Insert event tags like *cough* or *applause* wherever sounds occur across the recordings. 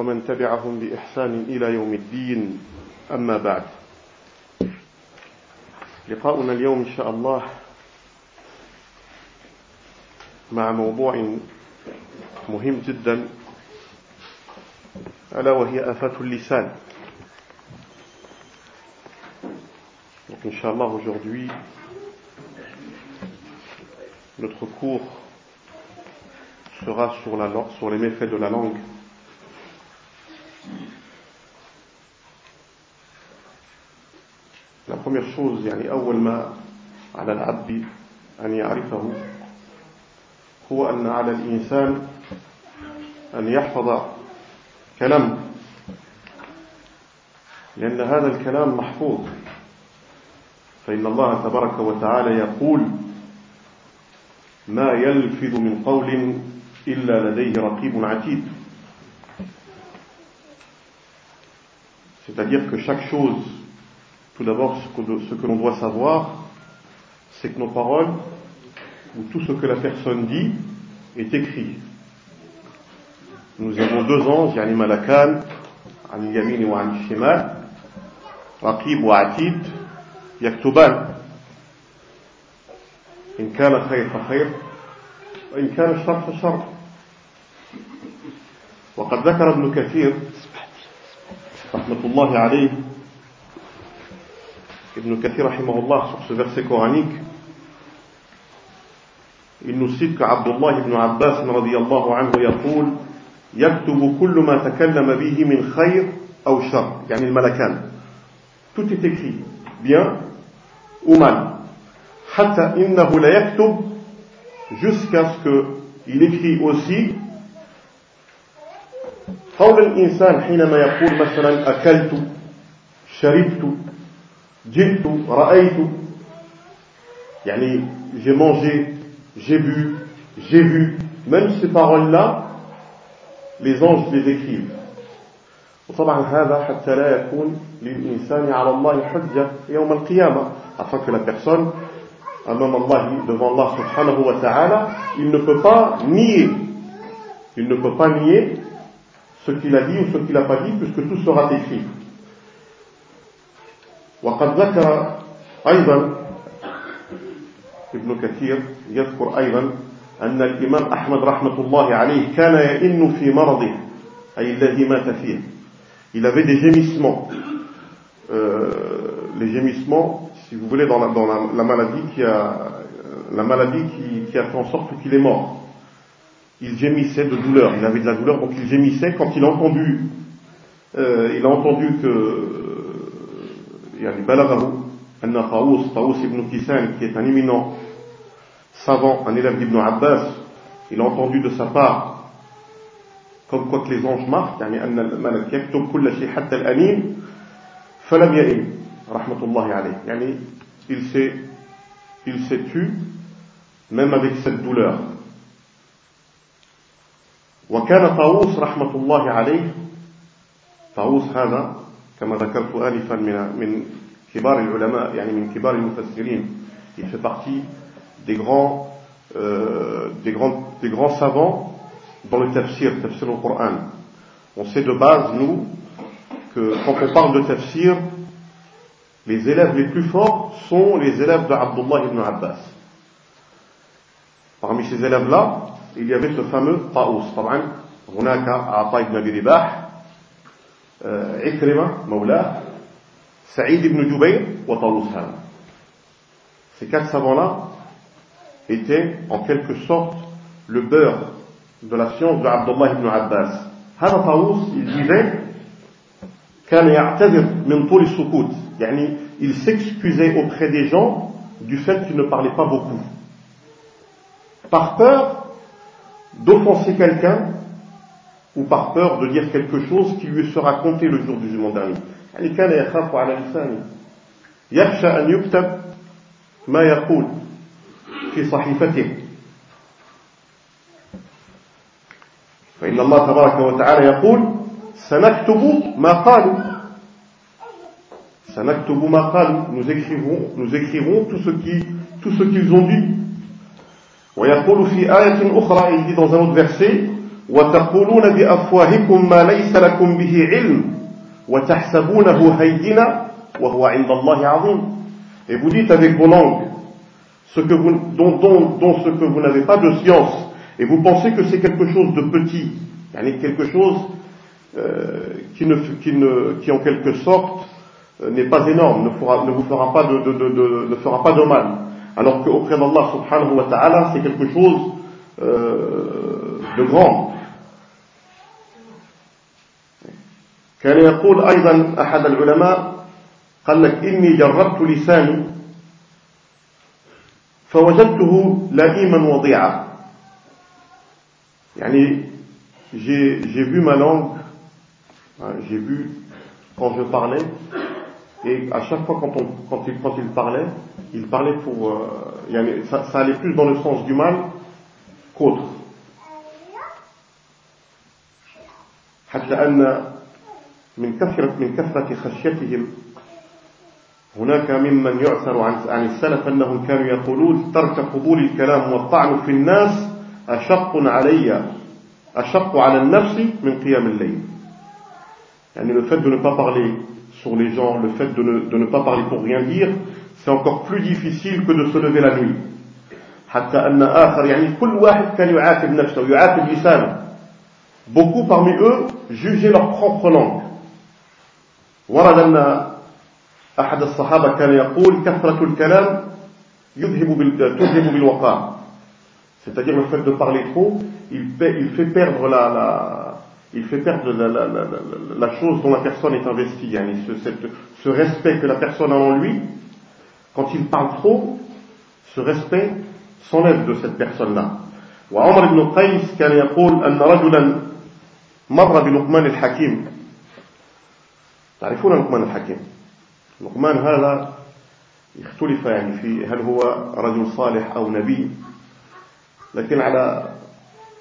ومن تبعهم بإحسان إلى يوم الدين. أما بعد. لقاؤنا اليوم إن شاء الله مع موضوع مهم جدا ألا وهي آفات اللسان. Donc, Inch'Allah, aujourd'hui, notre cours sera sur, la, sur les méfaits de la langue. Chose, يعني أول ما على العبد أن يعرفه هو أن على الإنسان أن يحفظ كلامه لأن هذا الكلام محفوظ. فإن الله تبارك وتعالى يقول ما يلفظ من قول إلا لديه رقيب عتيد. C'est-à-dire que chaque chose, tout d'abord ce que, ce que l'on doit savoir, c'est que nos paroles, ou tout ce que la personne dit, est écrit. Nous avons deux anges, يعني ملكان عن اليمين وعن الشمال رقيب وعتيد يكتبان إن كان خير فخير وإن كان شر فشر وقد ذكر ابن كثير رحمة الله عليه كثير رحمه الله sur ce verset coranique il nous cite qu'Abd Allah ibn Abbas الله عنه يقول يكتب كل ما تكلم به من خير أو شر يعني الملكان tout est écrit bien ou mal. حتى إنه لا يكتب jusqu'à ce qu'il écrit aussi قول الإنسان حينما يقول مثلا أكلت شربت جئت رأيت يعني j'ai mangé j'ai bu j'ai vu même ces paroles là les anges les écrivent وطبعا هذا حتى لا يكون للإنسان على الله حجة يوم القيامة afin que la personne amam Allah devant Allah subhanahu wa ta'ala il ne peut pas nier il ne peut pas nier ce qu'il a dit ou ce qu'il n'a pas dit puisque tout sera écrit وقد ذكر أيضا ابن كثير يذكر أيضا أن الإمام أحمد رحمة الله عليه كان يئن في مرضه أي الذي مات فيه il avait des gémissements euh, les gémissements si vous voulez dans la, dans la, la maladie qui a la maladie qui, qui a fait en sorte qu'il est mort il gémissait de douleur il avait de la douleur donc il gémissait quand il a entendu euh, il a entendu que يعني بلغه أن طاووس طاووس ibn Kisan qui est un éminent savant un élève d'Ibn Abbas il a entendu de sa part comme quoi que les anges marquent يعني أن الملك يكتب كل شيء حتى الأنين فلم يئن رحمة الله عليه يعني il s'est il s'est tu même avec cette douleur وكان طاووس رحمة الله عليه طاووس هذا كما ذكرت آنفا من من كبار العلماء يعني من كبار المفسرين il fait partie des grands euh, des grands des grands savants dans le tafsir tafsir au Coran on sait de base nous que quand on parle de tafsir les élèves les plus forts sont les élèves de Abdullah ibn Abbas parmi ces élèves là il y avait ce fameux Taous طبعا هناك عطاء بن ابي رباح عكرمة مولاه سعيد بن جبير وطاووس هذا ces quatre savants là étaient en quelque sorte le beurre de la science de Abdullah ibn Abbas هذا طاووس il disait كان يعتذر من طول السكوت يعني il s'excusait auprès des gens du fait qu'il ne parlait pas beaucoup par peur d'offenser quelqu'un ou par peur de dire quelque chose qui lui sera compté le jour du jugement dernier. يعني كان يخاف على لسانه يخشى أن يكتب ما يقول في صحيفته فإن الله تبارك وتعالى يقول سنكتب ما قالوا سنكتب ما قالوا nous écrivons nous écrivons tout ce qui tout ce qu'ils ont dit ويقول في آية أخرى il dit dans un autre verset وتقولون بأفواهكم ما ليس لكم به علم وتحسبونه هينا وهو عند الله عظيم Et vous dites avec vos langues ce que vous, dont, dont, dont ce que vous n'avez pas de science et vous pensez que c'est quelque chose de petit, quelque chose euh, qui, ne, qui, ne, qui en quelque sorte euh, n'est pas énorme, ne, fera, ne vous fera pas de, de, de, ne fera pas de mal. Alors qu'auprès d'Allah subhanahu wa ta'ala, c'est quelque chose euh, de grand. كان يقول أيضا أحد العلماء قال لك إني جربت لساني فوجدته لئيما وضيعا يعني j'ai vu ma langue j'ai vu quand je parlais et à chaque fois quand, on, quand, il, quand il parlait il parlait pour euh, ça, ça allait plus dans le sens du mal qu'autre حتى أن من كثرة من كثرة خشيتهم هناك ممن يعثر عن عن السلف أنهم كانوا يقولون ترك قبول الكلام والطعن في الناس أشق علي أشق على النفس من قيام الليل يعني le fait de ne pas parler sur les gens, le fait de ne, de ne pas parler pour rien dire, c'est encore plus difficile que de se lever la nuit. حتى أن آخر يعني كل واحد كان يعاتب نفسه يعاتب لسانه. Beaucoup parmi eux jugeaient leur propre langue. ورد أن أحد الصحابة كان يقول كثرة الكلام يذهب تذهب بالوقار c'est-à-dire le fait de parler trop il fait, il fait perdre la, la il fait perdre la, la, la, la, chose dont la personne est investie yani ce, cette, ce respect que la personne a en lui quand il parle trop ce respect s'enlève de cette personne-là وعمر بن قيس كان يقول أن رجلا مر بلقمان الحكيم تعرفون لقمان الحكيم؟ لقمان هذا اختلف يعني في هل هو رجل صالح أو نبي لكن على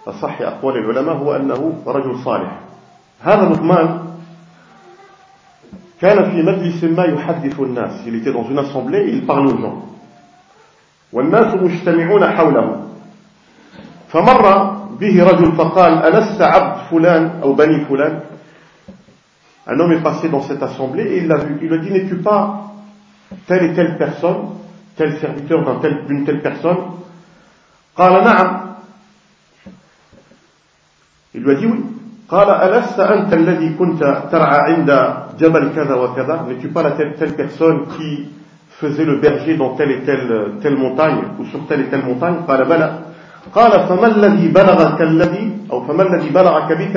أصح أقوال العلماء هو أنه رجل صالح. هذا لقمان كان في مجلس ما يحدث الناس il était dans une assemblée il والناس مجتمعون حوله. فمر به رجل فقال ألست عبد فلان أو بني فلان؟ Un homme est passé dans cette assemblée et il l'a vu. Il lui a dit, n'es-tu pas telle et telle personne, tel serviteur d'une telle, telle personne قال نعم Il lui a dit oui. قال ألست أنت الذي كنت ترعى عند جبل كذا وكذا N'es-tu pas la telle, telle personne qui faisait le berger dans telle et telle, telle montagne ou sur telle et telle montagne قال بلى قال فما الذي بلغك الذي أو فما الذي بلغك بك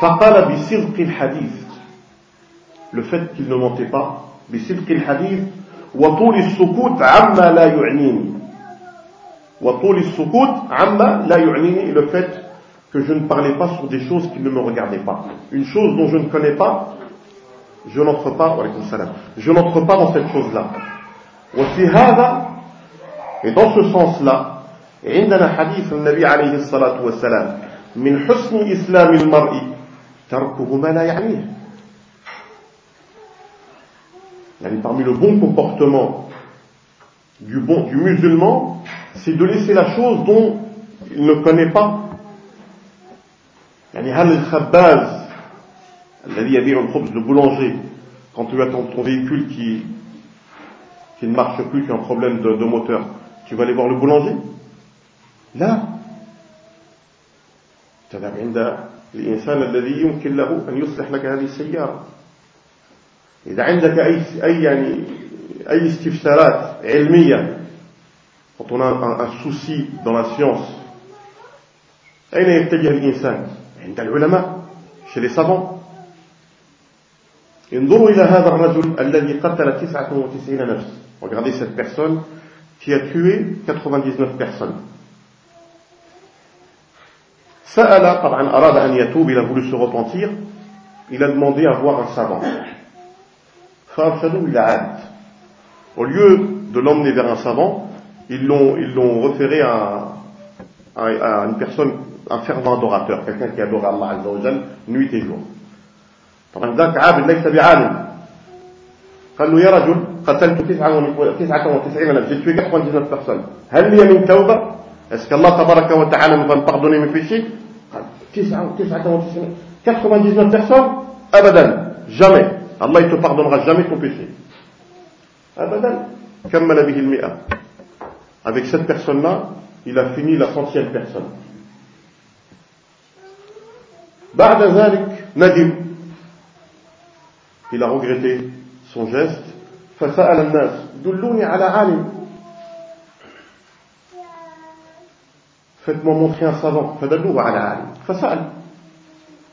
فقال بصدق الحديث le fait qu'il ne mentait pas بصدق الحديث وطول السكوت عما لا يعنيني وطول السكوت عما لا يعنيني le fait que je ne parlais pas sur des choses qui ne me regardaient pas une chose dont je ne connais pas je n'entre pas je n'entre pas dans cette chose-là وفي هذا et dans ce sens-là عندنا حديث النبي عليه الصلاة والسلام من حسن إسلام المرء تركه ما لا يعنيه يعني parmi le bon comportement du, bon, du musulman c'est de laisser la chose dont il ne connaît pas يعني هل الخباز الذي يبيع الخبز le boulanger quand tu as ton, ton véhicule qui, qui ne marche plus qui a un problème de, de moteur tu vas aller voir le boulanger لا تذهب عند الإنسان الذي يمكن له أن يصلح لك هذه السيارة. إذا عندك أي, أي, يعني أي استفسارات علمية quand on a un, un souci dans la science أين يتجه الإنسان؟ عند العلماء chez les savants. انظروا إلى هذا الرجل الذي قتل 99 نفس regardez cette personne qui a tué 99 personnes. سأل طبعا أراد أن يتوب il a voulu se repentir il a demandé à voir un savant فأرشدوا إلى عاد au lieu de l'emmener vers un savant ils l'ont ils l'ont référé à, à, à une personne un fervent adorateur quelqu'un qui adore Allah Azza wa Jal nuit et jour طبعا ذاك عابد ليس بعالم قال له يا رجل قتلت 99 نفس j'ai tué 99 personnes هل لي من توبة est-ce qu'Allah tabaraka wa ta'ala me va me pardonner mes péchés قال 99 personnes Abadan, jamais. Allah il te pardonnera jamais ton péché. Abadan. Avec cette personne-là, il a fini la centième personne. Nadim. Il a regretté son geste. Faites-moi montrer un savant فدلوه على عالم فسأل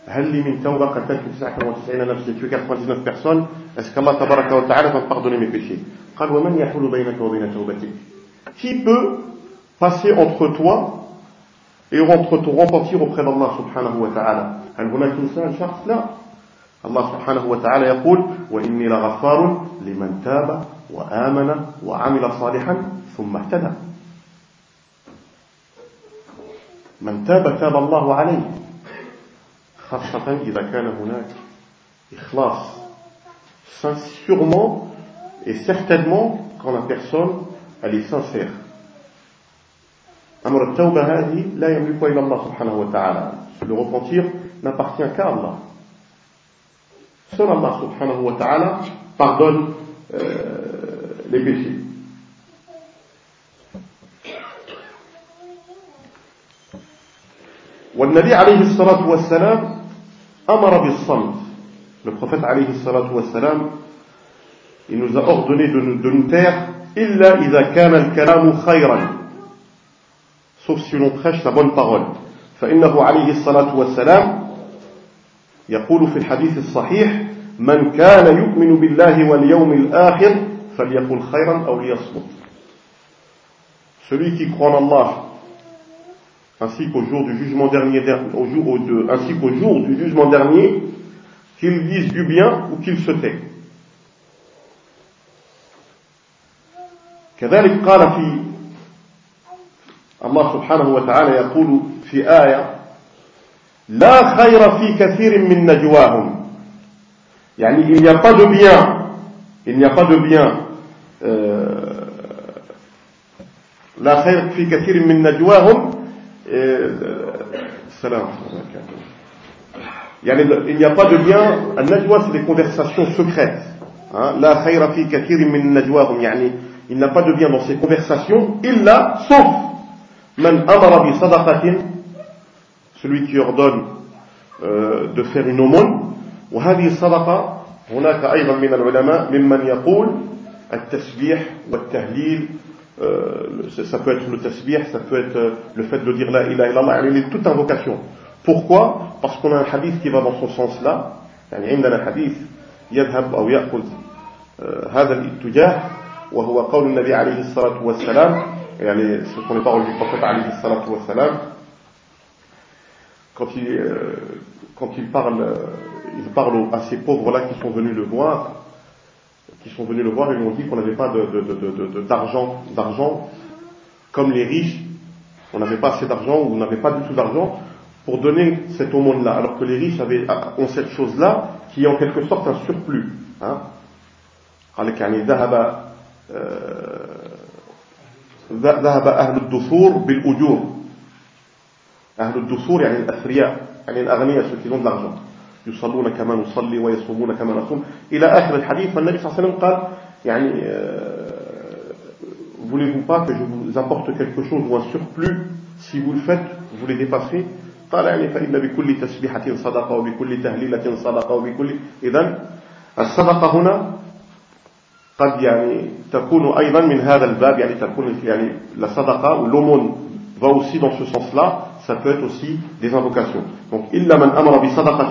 هل لي من توبة قتلت 99 نفس tué 99 personnes est-ce qu'Allah wa ta'ala va pardonner mes péchés قال ومن يحول بينك وبين توبتك qui peut passer entre toi et entre ton repentir auprès d'Allah wa ta'ala هل هناك إنسان شخص لا الله سبحانه وتعالى يقول وإني لغفار لمن تاب وآمن وعمل صالحا ثم اهتدى من تاب تاب الله عليه خاصة إذا كان هناك إخلاص sûrement et certainement quand la personne elle est sincère أمر التوبة هذه لا يملك إلا الله سبحانه وتعالى le repentir n'appartient qu'à Allah Seul Allah subhanahu wa ta'ala pardonne euh, les péchés. والنبي عليه الصلاة والسلام أمر بالصمت. Le prophète عليه الصلاة والسلام il nous a ordonné de de nous taire إلا إذا كان الكلام خيرا. Sauf si l'on prêche la bonne parole. فإنه عليه الصلاة والسلام يقول في الحديث الصحيح من كان يؤمن بالله واليوم الآخر فليقل خيرا أو ليصمت. Celui qui croit en Allah ainsi qu'au jour du jugement dernier, au jour, au, de, ainsi qu'au jour du jugement dernier, qu'il dise du bien ou qu'il se tait. كذلك قال في الله سبحانه وتعالى يقول في آية لا خير في كثير من نجواهم يعني il n'y a pas de bien il n'y a pas de bien لا خير في كثير من نجواهم السلام يعني il n'y a pas de bien النجوى c'est des conversations secrètes لا خير في كثير من نجواهم يعني il n'y a pas de bien dans ces conversations إلا sauf من أمر بصدقة celui qui ordonne euh, de faire une aumône وهذه الصدقة هناك أيضا من العلماء ممن يقول التسبيح والتهليل ça peut être le tasbih, ça peut être le fait de dire la ilaha illallah, il est toute invocation. Pourquoi Parce qu'on a un hadith qui va dans ce sens-là. يعني عندنا حديث يذهب أو يأخذ هذا الاتجاه وهو قول النبي عليه الصلاة والسلام يعني ce sont les paroles du prophète عليه الصلاة والسلام quand il, euh, quand il parle, euh, il parle à ces pauvres-là qui sont venus le voir, qui sont venus le voir, ils lui ont dit qu'on n'avait pas d'argent, de, de, d'argent, comme les riches, on n'avait pas assez d'argent ou on n'avait pas du tout d'argent pour donner cette aumône-là, alors que les riches avaient, ont cette chose-là qui est en quelque sorte un surplus. Hein. ذهب أهل الدثور بالأجور أهل الدثور يعني الأثرياء يعني الأغنياء ceux qui ont de l'argent يصلون كما نصلي ويصومون كما نصوم. إلى آخر الحديث فالنبي صلى الله عليه وسلم قال يعني آه، voulez-vous pas que je vous apporte قال يعني فإن بكل تسبيحة صدقة وبكل تهليلة صدقة وبكل إذا الصدقة هنا قد يعني تكون أيضا من هذا الباب يعني تكون يعني الصدقة لومون va aussi dans ce sens-là, ça peut être aussi des invocations. Donc, إلا من أمر بصدقة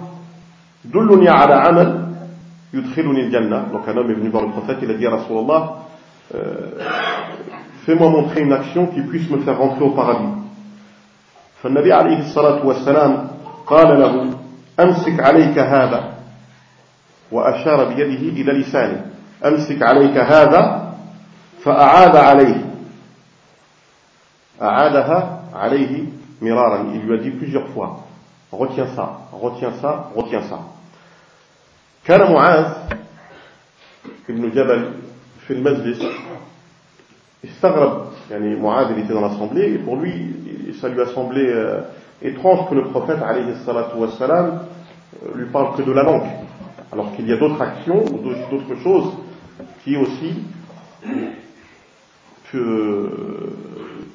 دلني على عمل يدخلني الجنة. دونك أنا ابن بارك الله يا رسول الله في moi montrer une كي بيس puisse me faire فالنبي عليه الصلاة والسلام قال له أمسك عليك هذا. وأشار بيده إلى لسانه أمسك عليك هذا فأعاد عليه. أعادها عليه مرارا. إلي lui a dit retiens ça retiens ça retiens ça كان معاذ ابن جبل في المجلس استغرب يعني معاذ il était dans l'assemblée et pour lui ça lui a semblé euh, étrange que le prophète alayhi salatu wassalam euh, lui parle que de la langue alors qu'il y a d'autres actions d'autres choses qui aussi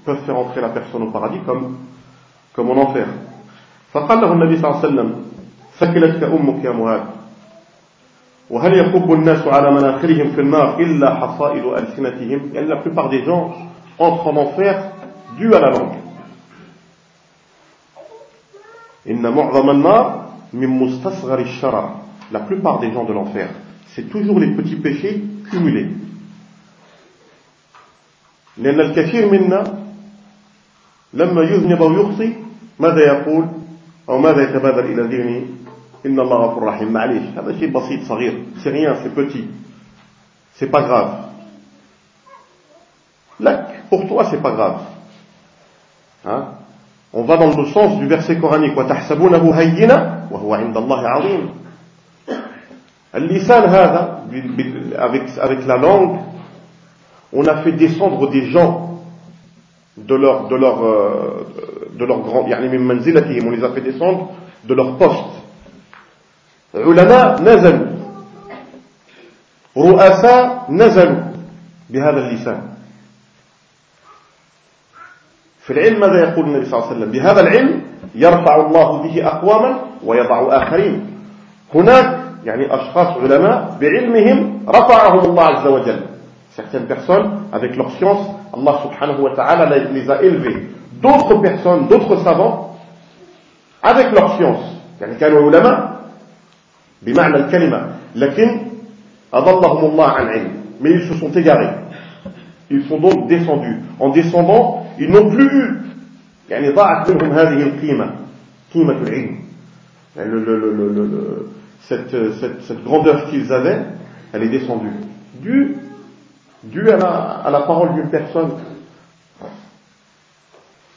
peuvent faire entrer la personne au paradis comme, comme en enfer. فقال له النبي صلى الله عليه وسلم ثكلتك أمك يا معاذ وهل يكب الناس على مناخرهم في النار إلا حصائد ألسنتهم يعني la plupart des gens entrent en enfer dû à la langue إن معظم النار من مستصغر الشرع la plupart des gens de l'enfer c'est toujours les petits péchés cumulés لأن الكثير منا لما يذنب أو يخطي ماذا يقول أو ماذا يتبادر إلى ذهنه إن الله غفور رحيم معليش هذا شيء بسيط صغير c'est rien c'est petit c'est pas grave là pour toi c'est pas grave hein on va dans le sens du verset coranique وتحسبونه هينا وهو عند الله عظيم اللسان هذا avec, avec la langue on a fait descendre des gens de leur, de leur, euh, de leur grand, on les a fait descendre de leur poste. علماء نزلوا رؤساء نزلوا بهذا اللسان في العلم ماذا يقول النبي صلى الله عليه وسلم بهذا العلم يرفع الله به أقواما ويضع آخرين هناك يعني أشخاص علماء بعلمهم رفعهم الله عز وجل Certaines personnes, avec leur science, Allah subhanahu wa ta'ala les a élevés. D'autres personnes, d'autres savants, avec leur science, يعني كانوا علماء بمعنى الكلمة لكن أضلهم الله عن علم mais ils se sont égarés ils sont donc descendus en descendant ils n'ont plus eu يعني ضاعت منهم هذه القيمة قيمة العلم يعني le, le, le, le, cette, cette, cette grandeur qu'ils avaient elle est descendue dû dû à la, à la parole d'une personne.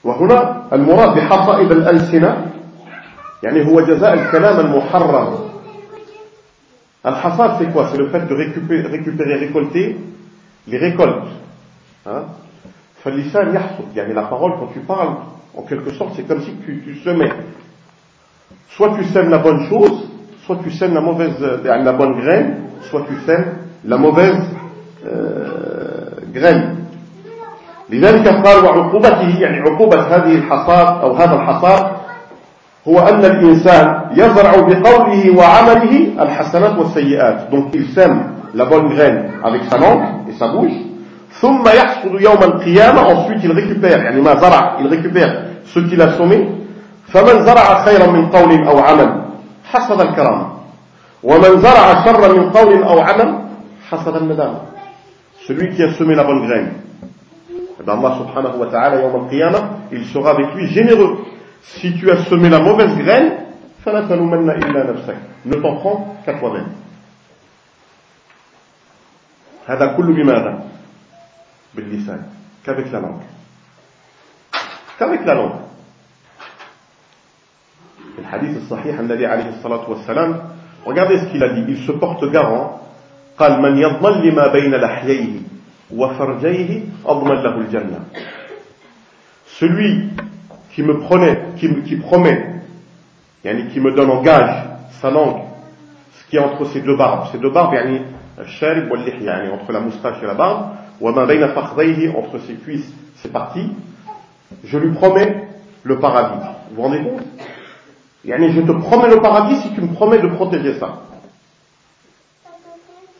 وهنا المراد بحصائد الألسنة يعني هو جزاء الكلام المحرم الحصاد c'est quoi c'est le fait de récupérer, récupérer récolter les récoltes hein فاللسان يحصد يعني la parole quand tu parles en quelque sorte c'est comme si tu, tu semais soit tu sèmes la bonne chose soit tu sèmes la mauvaise la bonne graine soit tu sèmes la mauvaise جرام لذلك قال وعقوبته يعني عقوبة هذه الحصاد أو هذا الحصاد هو أن الإنسان يزرع بقوله وعمله الحسنات والسيئات. Donc il sème la avec sa langue et sa bouche. ثم يحصد يوم القيامة ensuite il récupère يعني ما زرع il récupère ce qu'il a semé. فمن زرع خيرا من قول أو عمل حصد الكرامة. ومن زرع شرا من قول أو عمل حصد الندامة. celui qui a semé la bonne graine. Et bien Allah subhanahu wa ta'ala, yawm al-qiyamah, il sera avec lui généreux. Si tu as semé la mauvaise graine, ne t'en prends qu'à toi-même. هذا كله بماذا؟ باللسان qu'avec la langue qu'avec la langue le hadith sahih النبي عليه الصلاة والسلام regardez ce qu'il a dit il se porte garant قال من يضمن لما بين لحييه وفرجيه أضمن له الجنة celui qui me prenait qui, qui promet يعني qui me donne en gage sa langue ce qui est entre ses deux barbes ces deux barbes يعني الشارب واللحية يعني entre la moustache et la barbe وما بين فخذيه entre ses cuisses ses parties je lui promets le paradis Vous vous rendez compte Je te promets le paradis si tu me promets de protéger ça.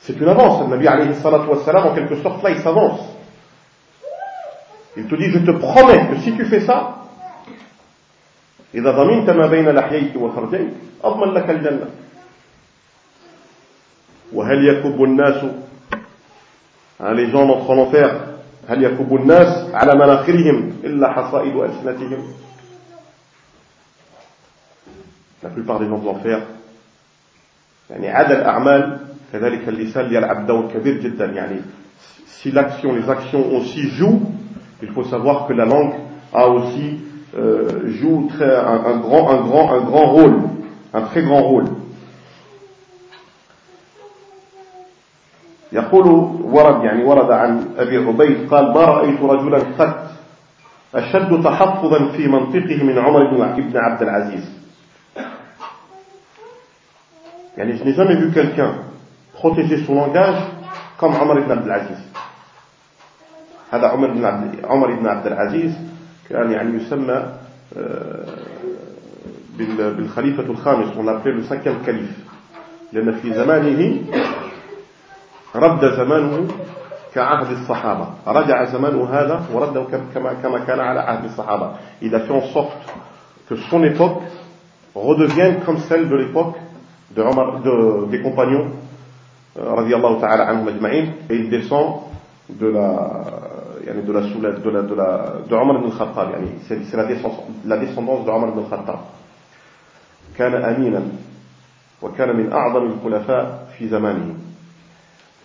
C'est une avance. Le Nabi alayhi salatu wassalam, en quelque sorte, là, il s'avance. Il te dit, je te promets que si tu fais ça, إذا ضمنت ما بين لحييك وفرجيك أضمن لك الجنة وهل يكب الناس les gens entrent en enfer هل يكب الناس على مناخرهم إلا حصائد ألسنتهم la plupart des gens de l'enfer يعني عدا الأعمال كذلك اللسان يلعب دور كبير جدا يعني si l'action les actions aussi jouent il faut savoir que la langue a aussi euh, joue très, un, un, grand, un, grand, un grand rôle, un très grand rôle. يقول ورد يعني ورد عن أبي عبيد قال ما رأيت رجلا قد أشد تحفظا في منطقه من عمر بن عبد العزيز يعني je n'ai jamais vu quelqu'un protéger son langage comme عمر بن عبد العزيز هذا عمر بن عبد عمر بن عبد العزيز كان يعني يسمى بالخليفة الخامس. On l'appelait le cinquième calife. لأن في زمانه رد زمانه كعهد الصحابة. رجع زمانه هذا ورده كما كما كان على عهد الصحابة. Il a fait en sorte que son époque redevienne comme celle de l'époque de Omar, de, des compagnons رضي الله تعالى عنهم أجمعين et il descend de la يعني de la de la de la de Omar ibn al-Khattab يعني c'est la descendance la descendance de Omar ibn al-Khattab كان أمينا وكان من أعظم الخلفاء في زمانه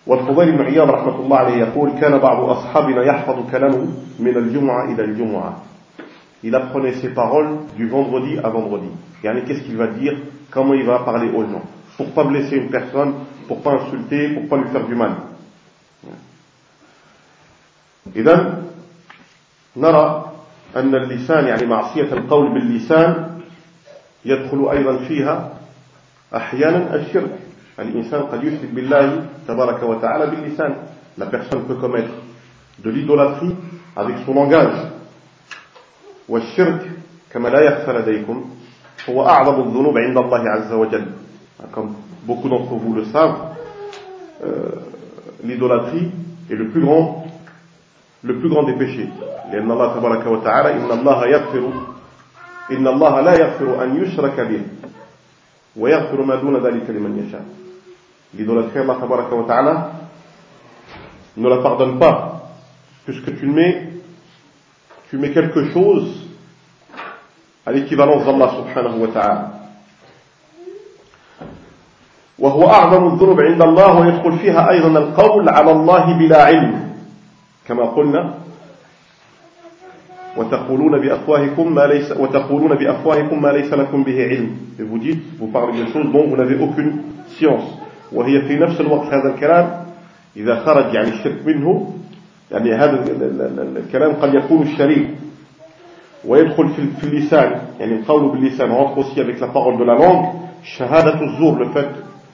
والفضيل بن عياض رحمة الله عليه يقول كان بعض أصحابنا يحفظ كلامه من الجمعة إلى الجمعة il apprenait ses paroles du vendredi à vendredi يعني qu'est-ce qu'il va dire comment il va parler aux gens pour pas blesser une personne pour pas insulter pour pas lui faire du mal. إذا نرى أن اللسان يعني معصية القول باللسان يدخل أيضا فيها أحيانا الشرك. الإنسان قد يشرك بالله تبارك وتعالى باللسان. La personne peut commettre de l'idolâtrie avec son langage. والشرك كما لا يخفى لديكم هو أعظم الذنوب عند الله عز وجل. Comme beaucoup d'entre vous le savent euh, l'idolâtrie est le plus grand le plus grand des péchés. لأن الله تبارك وتعالى إن الله يغفر إن الله لا يغفر أن يشرك به ويغفر ما دون ذلك لمن يشاء. L'idolâtrie Allah تبارك وتعالى ne la pardonne pas puisque tu mets tu mets quelque chose à l'équivalence d'Allah subhanahu wa ta'ala. وهو أعظم الذنوب عند الله ويدخل فيها أيضا القول على الله بلا علم. كما قلنا وتقولون بأفواهكم ما ليس وتقولون بأفواهكم ما ليس لكم به علم. Vous dites vous parlez de choses dont vous n'avez aucune science. وهي في نفس الوقت هذا الكلام إذا خرج يعني الشرك منه يعني هذا الكلام قد يكون الشريك. ويدخل في اللسان يعني القول باللسان rentre aussi avec la parole de la langue. شهادة الزور le fait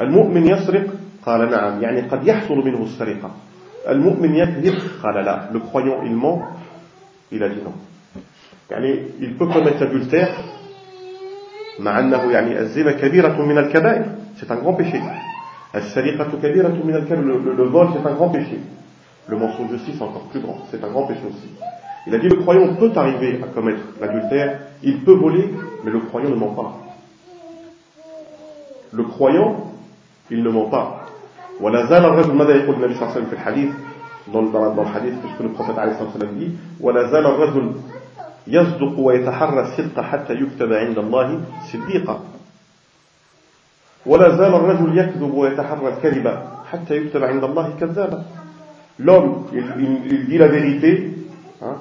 المؤمن يسرق قال نعم يعني قد يحصل منه السرقة المؤمن يكذب قال لا le croyant il ment il a dit non يعني il peut commettre l'adultère مع أنه يعني الزنا كبيرة من الكبائر c'est un grand péché السرقة كبيرة من الكبائر le, le vol c'est un grand péché le mensonge aussi c'est encore plus grand c'est un grand péché aussi il a dit le croyant peut arriver à commettre l'adultère il peut voler mais le croyant ne ment pas le croyant il ne ment pas ولا زال الرجل ماذا يقول النبي صلى الله عليه وسلم في الحديث dans, dans, dans le hadith puisque le prophète عليه الصلاة والسلام dit ولا زال الرجل يصدق ويتحرى الصدق حتى يكتب عند الله صديقا ولا زال الرجل يكذب ويتحرى الكذب حتى يكتب عند الله كذابا l'homme il, il, il dit la vérité hein,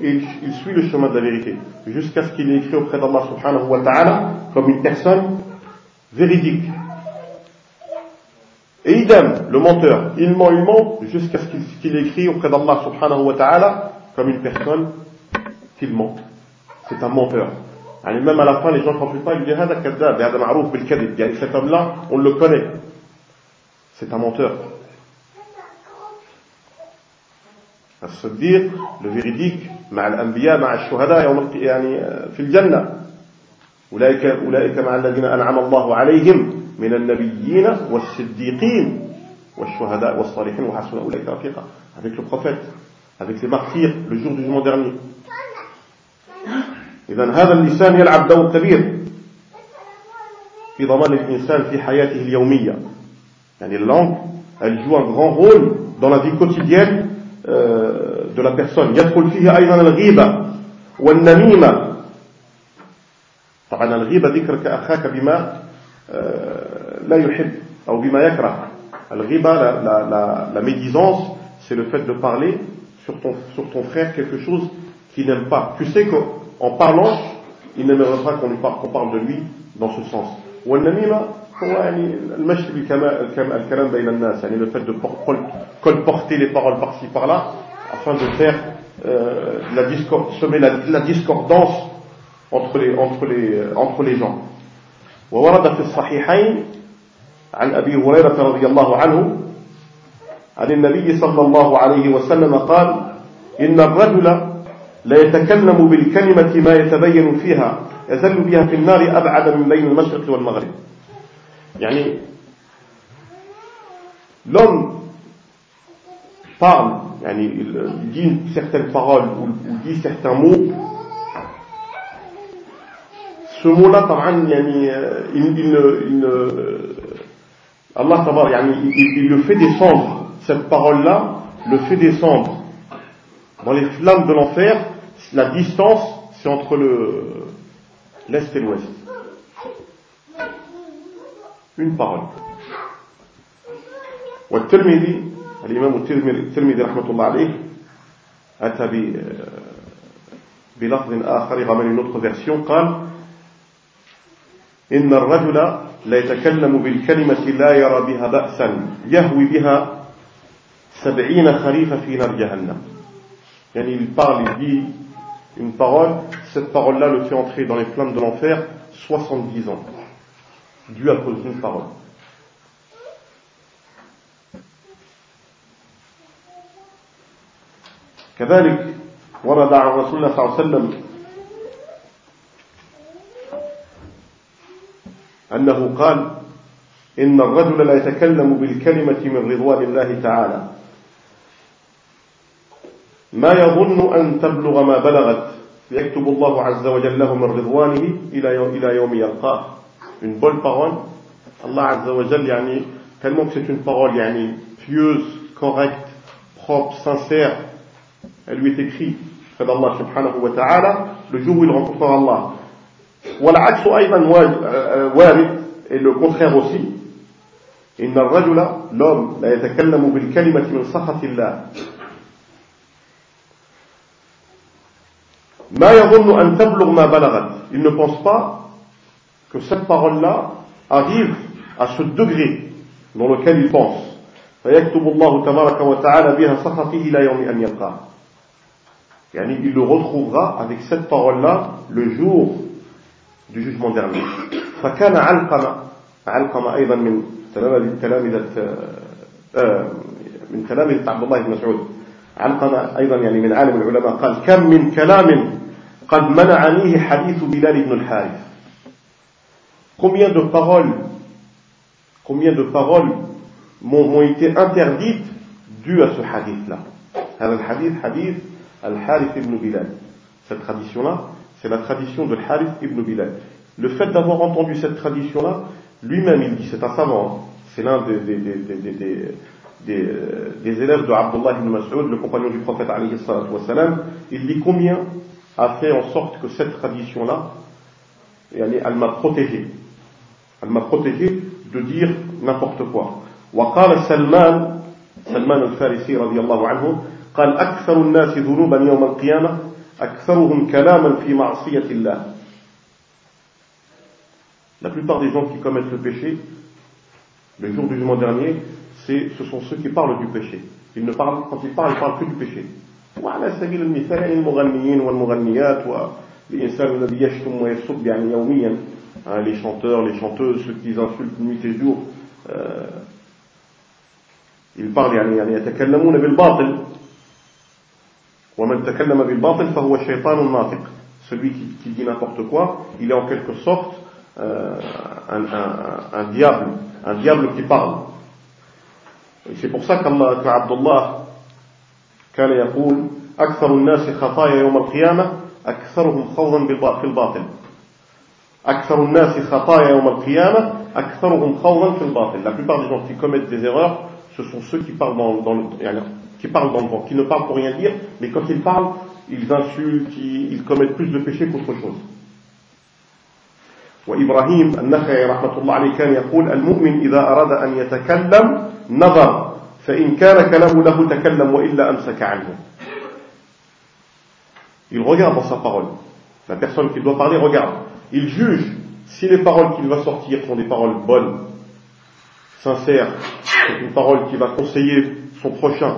il, il suit le chemin de la vérité, jusqu'à ce qu'il ait écrit auprès d'Allah subhanahu wa ta'ala comme une personne véridique. Et idem, le menteur, il ment, il ment, jusqu'à ce qu'il ait écrit auprès d'Allah subhanahu wa ta'ala comme une personne qu'il ment. C'est un menteur. Et même à la fin, les gens ne comprennent pas, ils disent Hada kadab, hada ma'rouf bil kadib. Cet homme-là, on le connaît. C'est un menteur. الصديق le véridique مع الأنبياء مع الشهداء يوم يعني في الجنة أولئك أولئك مع الذين أنعم الله عليهم من النبيين والصديقين والشهداء والصالحين وحسن أولئك رفيقا. Avec le prophète avec les martyrs le jour du jugement dernier. إذا هذا اللسان يلعب دور كبير في ضمان الإنسان في حياته اليومية. يعني langue elle joue un grand rôle dans la vie quotidienne euh, de la personne. يدخل فيها أيضا الغيبة والنميمة. طبعا الغيبة ذكرك أخاك بما لا يحب أو بما يكره الغيبة la, la, la, la médisance c'est le fait de parler sur ton, sur ton frère quelque chose qu'il n'aime pas tu sais qu'en parlant il n'aimerait pas qu'on lui parle, qu'on parle de lui dans ce sens والنميمة هو يعني المشي الكلام بين الناس يعني le fait de colporter les paroles par-ci par-là afin de faire euh, la discorde, semer la, la discordance entre les, entre les, entre les gens. وورد في الصحيحين عن أبي هريرة رضي الله عنه عن النبي صلى الله عليه وسلم قال إن الرجل لا يتكلم بالكلمة ما يتبين فيها يزل بها في النار أبعد من بين المشرق والمغرب. يعني l'homme parle يعني il dit certaines paroles ou dit certains mots. Ce mot-là طبعا يعني il, il, il, Allah tabar, يعني, il, il le fait descendre cette parole-là le fait descendre dans les flammes de l'enfer la distance c'est entre le l'est et l'ouest une parole والترمذي الإمام الترمذي رحمة الله عليه أتى بلفظ آخر غمن une autre version قال إن الرجل لا يتكلم بالكلمة لا يرى بها بأسا يهوي بها سبعين خريفا في نار جهنم يعني il parle, il dit une parole, cette parole-là le fait entrer dans les flammes de l'enfer 70 ans, dû à cause d'une parole. كذلك ورد عن رسول الله صلى الله عليه وسلم أنه قال إن الرجل لا يتكلم بالكلمة من رضوان الله تعالى. ما يظن أن تبلغ ما بلغت يكتب الله عز وجل له من رضوانه إلى إلى يوم يلقاه. Une بول parole. الله عز وجل يعني tellement que c'est une parole يعني pieuse correcte propre sincère. Elle lui est écrite فد الله سبحانه وتعالى le jour où il rencontrera Allah. والعكس أيضا وارد et le contraire aussi إن الرجل l'homme لا يتكلم بالكلمة من سخط الله ما يظن أن تبلغ ما بلغت il ne pense pas que cette parole-là arrive à ce degré dans lequel il pense فيكتب الله تبارك وتعالى بها سخطه إلى يوم أن يلقاه يعني il le retrouvera avec cette parole-là le jour du jugement dernier. فكان علقمة علقمة أيضا من تلامذة من تلامذة عبد الله بن مسعود. علقمة أيضا يعني من عالم العلماء. قال كم من كلام قد منعنيه حديث بلال بن الحارث. Combien de paroles combien de paroles m'ont été interdites dues à ce hadith-là. هذا الحديث حديث الحارث بن بلال cette tradition-là c'est la tradition de Harith ibn Bilal. Le fait d'avoir entendu cette tradition-là, lui-même il dit, c'est un savant, c'est l'un des, des, des, des, des élèves de Abdullah ibn Mas'ud, le compagnon du prophète il dit combien a fait en sorte que cette tradition-là, elle m'a protégé. Elle m'a protégé de dire n'importe quoi. وقال سلمان سلمان الفارسي رضي الله عنه قال أكثر الناس ذنوبا يوم القيامة أكثرهم كلاما في معصية الله La plupart des gens qui commettent le péché, le jour du jugement dernier, ce sont ceux qui parlent du péché. Ils ne parlent, quand ils parlent, ils parlent que du péché. وعلى سبيل المثال المغنيين والمغنيات والإنسان الذي يشتم ويسب يعني يوميا les chanteurs, les chanteuses, ceux qui insultent nuit et jour euh, ils parlent يعني يعني يتكلمون بالباطل celui qui, qui dit n'importe quoi il est en quelque sorte euh, un, un, un diable un diable qui parle et c'est pour ça qu'Abdullah الله كان يقول أكثر الناس خطايا يوم القيامة أكثرهم خوضا في الباطل أكثر الناس خطايا يوم القيامة أكثرهم خوضا في الباطل La plupart des gens qui commettent des erreurs, ce sont ceux qui parlent dans, dans le, qui parlent dans le vent, qui ne parlent pour rien dire, mais quand ils parlent, ils insultent, ils, ils commettent plus de péchés qu'autre chose. وإبراهيم النخعي رحمة الله عليه كان يقول المؤمن إذا أراد أن يتكلم نظر فإن كان كلامه له تكلم وإلا أمسك عنه Il regarde dans sa parole. La personne qui doit parler regarde. Il juge si les paroles qu'il va sortir sont des paroles bonnes, sincères, c'est une parole qui va conseiller son prochain,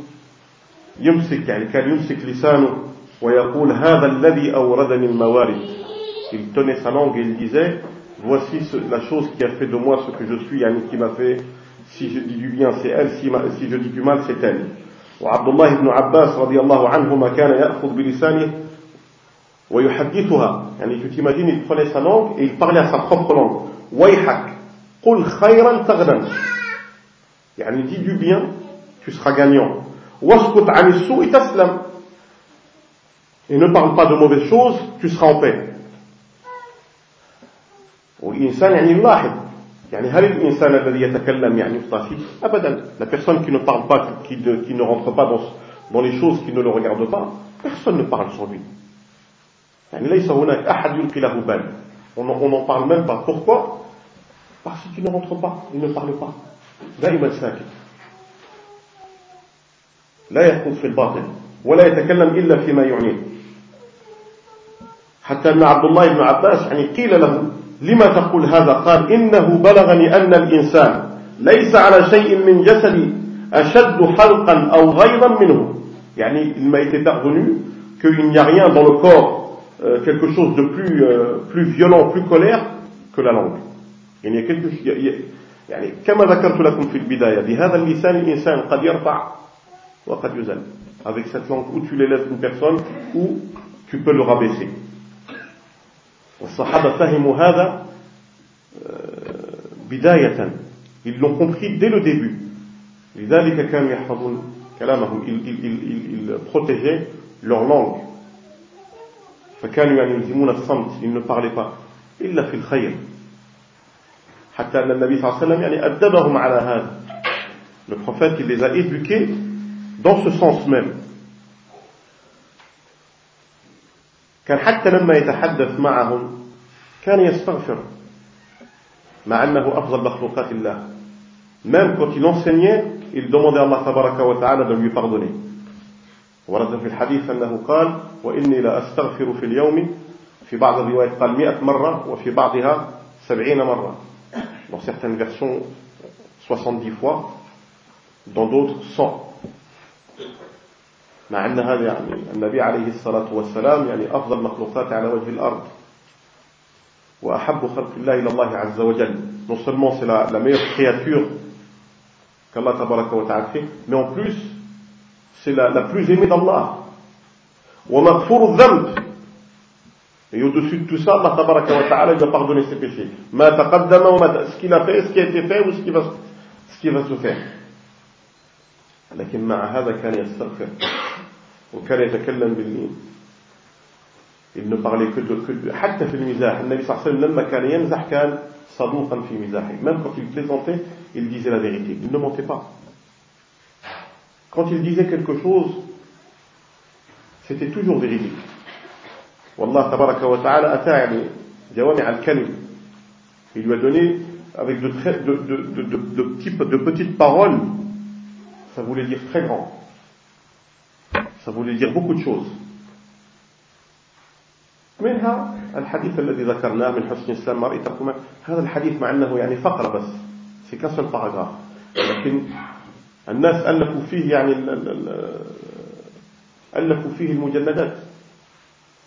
يمسك يعني كان يمسك لسانه ويقول هذا الذي أوردني الموارد il tenait sa langue et il disait voici la chose qui a fait de moi ce que je suis yani qui m'a fait si je dis du bien c'est elle si, si je dis du mal c'est elle وعبد الله بن عباس رضي الله عنهما كان يأخذ بلسانه ويحدثها يعني tu t'imagines il prenait sa langue et il parlait à sa propre langue ويحك قل خيرا تغنم يعني dis du bien tu seras gagnant Et ne parle pas de mauvaises choses, tu seras en paix. La personne qui ne parle pas, qui, ne rentre pas dans, les choses qui ne le regardent pas, personne ne parle sur lui. On n'en parle même pas. Pourquoi? Parce que tu ne rentres pas, il ne parle pas. لا يخوض في الباطل ولا يتكلم إلا فيما يعنيه. حتى أن عبد الله بن عباس يعني قيل له لما تقول هذا؟ قال إنه بلغني أن الإنسان ليس على شيء من جسدي أشد حلقا أو غيظا منه. يعني il m'a été parvenu qu'il n'y a rien dans le corps euh, quelque chose de plus, euh, plus violent, plus colère que la langue. A quelque يعني كما ذكرت لكم في البداية بهذا اللسان الإنسان قد يرفع avec cette langue où tu l'élèves une personne ou tu peux le rabaisser والصحابة فهموا هذا بداية ils l'ont compris dès le début لذلك كانوا يحفظون كلامهم ils, ils, ils, ils protégeaient leur langue فكانوا يعني يلزمون الصمت ils ne parlaient pas إلا في الخير حتى أن النبي صلى الله عليه وسلم يعني أدبهم على هذا le prophète il les a éduqués dans ce sens même. كان حتى لما يتحدث معهم كان يستغفر مع أنه أفضل مخلوقات الله. Même quand il enseignait il demandait à تبارك وتعالى de lui pardonner. ورد في الحديث أنه قال وإني لا أستغفر في اليوم في بعض الروايات قال مئة مرة وفي بعضها سبعين مرة. Dans certaines versions 70 fois dans d'autres 100 مع أن هذا يعني النبي عليه الصلاة والسلام يعني أفضل مخلوقات على وجه الأرض وأحب خلق الله إلى الله عز وجل non seulement c'est la, la meilleure créature qu'Allah tabaraka wa ta'ala fait mais en plus c'est la, la plus aimée d'Allah ومغفور الذنب Et au-dessus de tout ça, Allah tabaraka wa ta'ala lui a pardonné ses péchés. Ma taqaddama wa ma ce qu'il a fait, ce qui a été fait ou ce qui va, ce qui va se faire. لكن مع هذا كان يستغفر وكان يتكلم باللين il ne parlait que de, que de حتى في المزاح النبي صلى الله عليه وسلم لما كان يمزح كان صدوقا في مزاحه même quand il plaisantait il disait la vérité il ne mentait pas quand il disait quelque chose c'était toujours véridique والله تبارك وتعالى أتى يعني جوامع الكلم il lui a donné avec de, très, de, de, de, de, de, petits, de petites paroles Ça voulait dire très grand. Ça voulait dire beaucoup de choses. منها الحديث الذي ذكرناه من حسن إسلام مرء تركما هذا الحديث مع أنه يعني فقرة بس في كسر باراجراف لكن الناس ألفوا فيه يعني ألفوا فيه المجلدات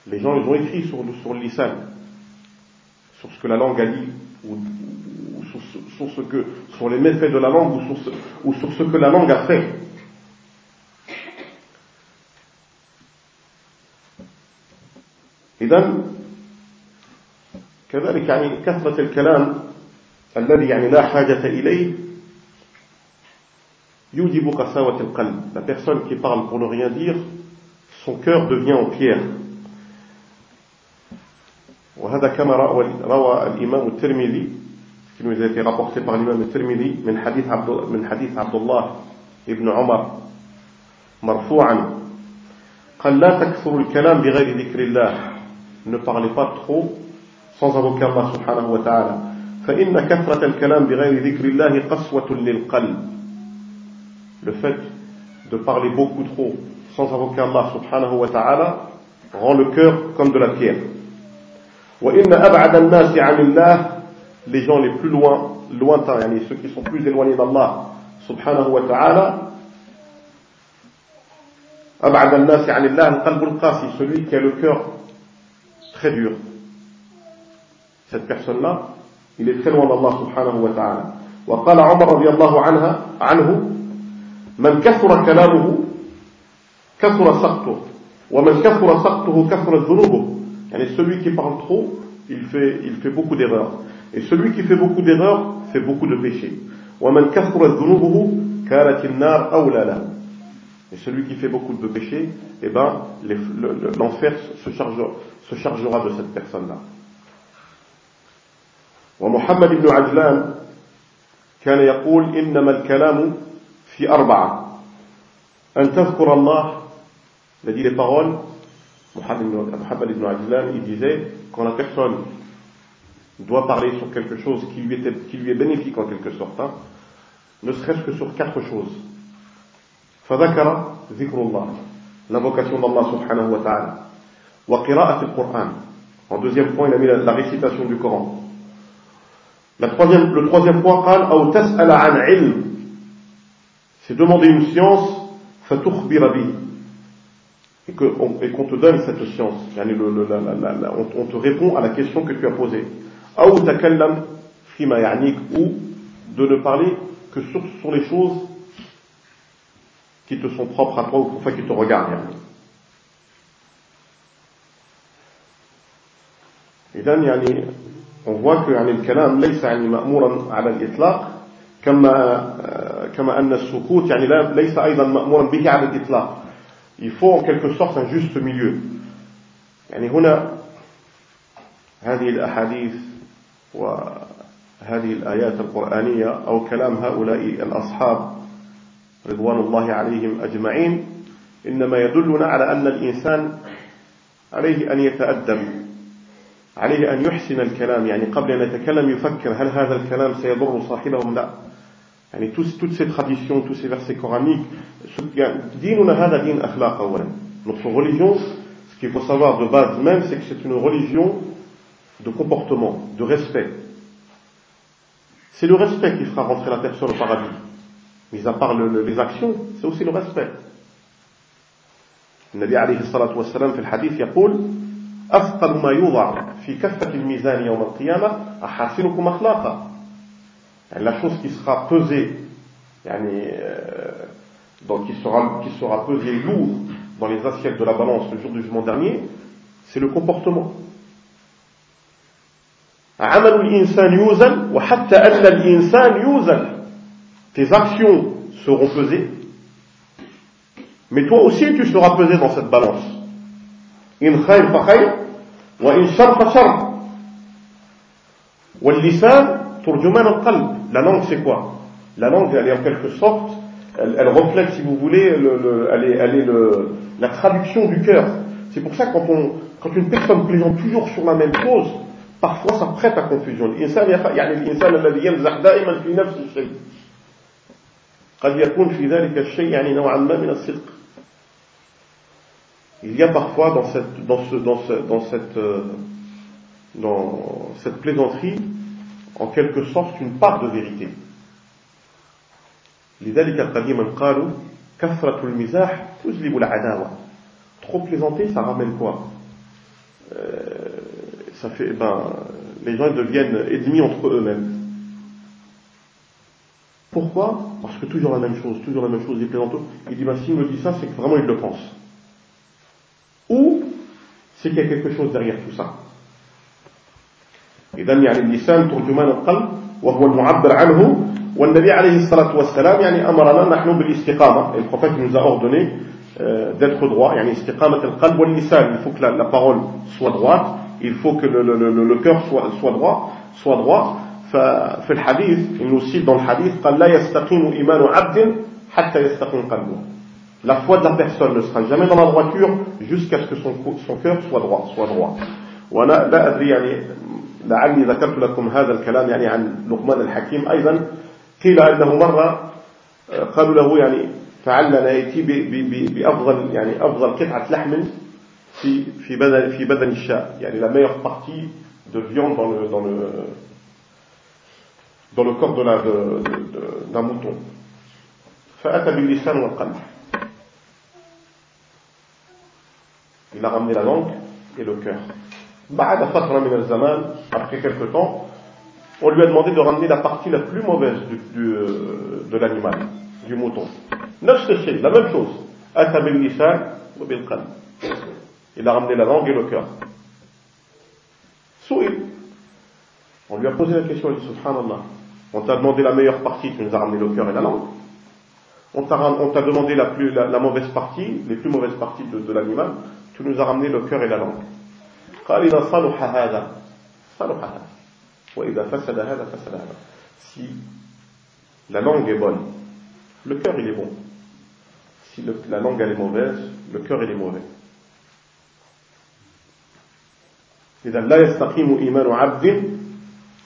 les gens ils ont écrit sur, sur le lisan sur ce que la langue a dit ou sur, sur, ce que sur les méfaits de la langue ou sur ce, ou sur ce que la langue a fait إذا كذلك يعني كثرة الكلام الذي يعني لا حاجة إليه يوجب قساوة القلب la personne qui parle pour ne rien dire son cœur devient en pierre وهذا كما روى, روى الإمام الترمذي qui nous a été rapporté par l'imam الترمذي من حديث عبد من حديث عبد الله ابن عمر مرفوعا قال لا تكثر الكلام بغير ذكر الله ne parlez pas trop sans invoquer Allah subhanahu wa ta'ala فإن كثرة الكلام بغير ذكر الله قسوة للقلب le fait de parler beaucoup trop sans invoquer Allah subhanahu wa ta'ala rend le cœur comme de la pierre وإن أبعد الناس عن الله les gens les plus loin lointains يعني ceux qui sont plus éloignés d'Allah subhanahu wa ta'ala أبعد الناس عن الله القلب القاسي celui qui a le cœur très dur. Cette personne-là, il est très loin d'Allah subhanahu wa ta'ala. وقال عمر رضي الله عنها عنه من كثر كلامه كثر سقطه ومن كثر سقطه كثر ذنوبه يعني celui qui parle trop il fait, il fait beaucoup d'erreurs et celui qui fait beaucoup d'erreurs fait beaucoup de péchés ومن كثر ذنوبه كانت النار أولى له et celui qui fait beaucoup de péchés eh ben l'enfer se chargera se chargera de cette personne-là. ومحمد بن عجلان كان يقول إنما الكلام في أربعة أن تذكر الله il a dit les paroles Mohammed ibn Ajlan il disait quand la personne doit parler sur quelque chose qui lui, était, qui lui est bénéfique en quelque sorte hein, ne serait-ce que sur quatre choses فذكر ذكر الله l'invocation d'Allah subhanahu wa ta'ala وقراءة القرآن En deuxième point, il a mis la, la récitation du Coran. La troisième, le troisième point, قال أو تسأل عن علم. C'est demander une science, فتخبر به. Et qu'on qu te donne cette science. Yani le, le, la, la, la, on, on, te répond à la question que tu as posée. أو تكلم فيما يعنيك ou de ne parler que sur, sur les choses qui te sont propres à toi ou enfin qui te regardent. Yani. إذا يعني on voit que يعني الكلام ليس يعني مأمورا على الإطلاق كما كما أن السكوت يعني ليس أيضا مأمورا به على الإطلاق il faut en quelque sorte un juste milieu. يعني هنا هذه الأحاديث وهذه الآيات القرآنية أو كلام هؤلاء الأصحاب رضوان الله عليهم أجمعين إنما يدلنا على أن الإنسان عليه أن يتأدب عليه أن يحسن الكلام. يعني قبل أن يتكلم يفكر هل هذا الكلام سيضر صاحبه لا. يعني toutes ces traditions, tous ces versets coraniques, ديننا هذا دين أخلاق أولا. Notre religion, ce qu'il faut savoir de base même, c'est que c'est une religion de comportement, de respect. C'est le respect qui fera rentrer la personne au paradis. Mis à part le, les actions, c'est aussi le respect. النبي عليه الصلاة والسلام في الحديث يقول أثقل ما يوضع في كفة الميزان يوم القيامة أحاسنكم أخلاقا يعني la chose qui sera pesée يعني donc qui sera, qui sera pesée lourd dans les assiettes de la balance le jour du jugement dernier c'est le comportement عمل الإنسان يوزن وحتى أن الإنسان يوزن tes actions seront pesées mais toi aussi tu seras pesé dans cette balance إن خير فخير وإن شر فشر واللسان ترجمان القلب la langue c'est quoi la langue elle est en quelque sorte elle, elle reflète si vous voulez le, le, elle est, elle est le, la traduction du cœur c'est pour ça quand on quand une personne plaisante toujours sur la même chose parfois ça prête à confusion الإنسان يعني الإنسان الذي يمزح دائما في نفس الشيء قد يكون في ذلك الشيء يعني نوعا ما من الصدق il y a parfois dans cette, dans ce, dans ce, dans cette, euh, dans cette plaisanterie, en quelque sorte une part de vérité. Trop plaisanter, ça ramène quoi? Euh, Ça fait, ben, les gens deviennent ennemis entre eux-mêmes. Pourquoi? Parce que toujours la même chose, toujours la même chose, des plaisantaux. Il dit, ben, s'il me dit ça, c'est que vraiment il le pense. Ou, c'est qu'il y a quelque chose derrière tout ça. إذا يعني اللسان ترجمان القلب وهو المعبر عنه والنبي عليه الصلاة والسلام يعني أمرنا نحن بالاستقامة le prophète nous a ordonné euh, d'être droit يعني استقامة القلب واللسان il faut que la, la parole soit droite il faut que le, le, le, le cœur soit, soit droit soit droit ففي الحديث il nous cite dans le hadith قال لا يستقيم إيمان عبد حتى يستقيم قلبه La foi de la personne ne sera jamais dans la droiture jusqu'à ce que son, son cœur soit droit, soit droit. لا ادري يعني لعلي ذكرت لكم هذا الكلام يعني عن لقمان الحكيم أيضا. قيل أنه مرة قالوا له يعني فعلنا ياتي بأفضل يعني أفضل قطعة لحم في في بدن في بدن الشاء يعني la meilleure partie de viande dans le dans le dans le corps de la d'un mouton. فأتى باللسان والقلب Il a ramené la langue et le cœur. Après quelque temps, on lui a demandé de ramener la partie la plus mauvaise du, euh, de l'animal, du mouton. La même chose. Il a ramené la langue et le cœur. On lui a posé la question, il dit Subhanallah, on t'a demandé la meilleure partie, tu nous as ramené le cœur et la langue. On t'a demandé la, plus, la, mauvaise partie, les plus mauvaises parties de l'animal, tu nous as ramené le cœur et la langue. Si la langue est bonne, le cœur il est bon. Si le, la langue elle est mauvaise, le cœur il est mauvais. إذا لا يستقيم إيمان عبد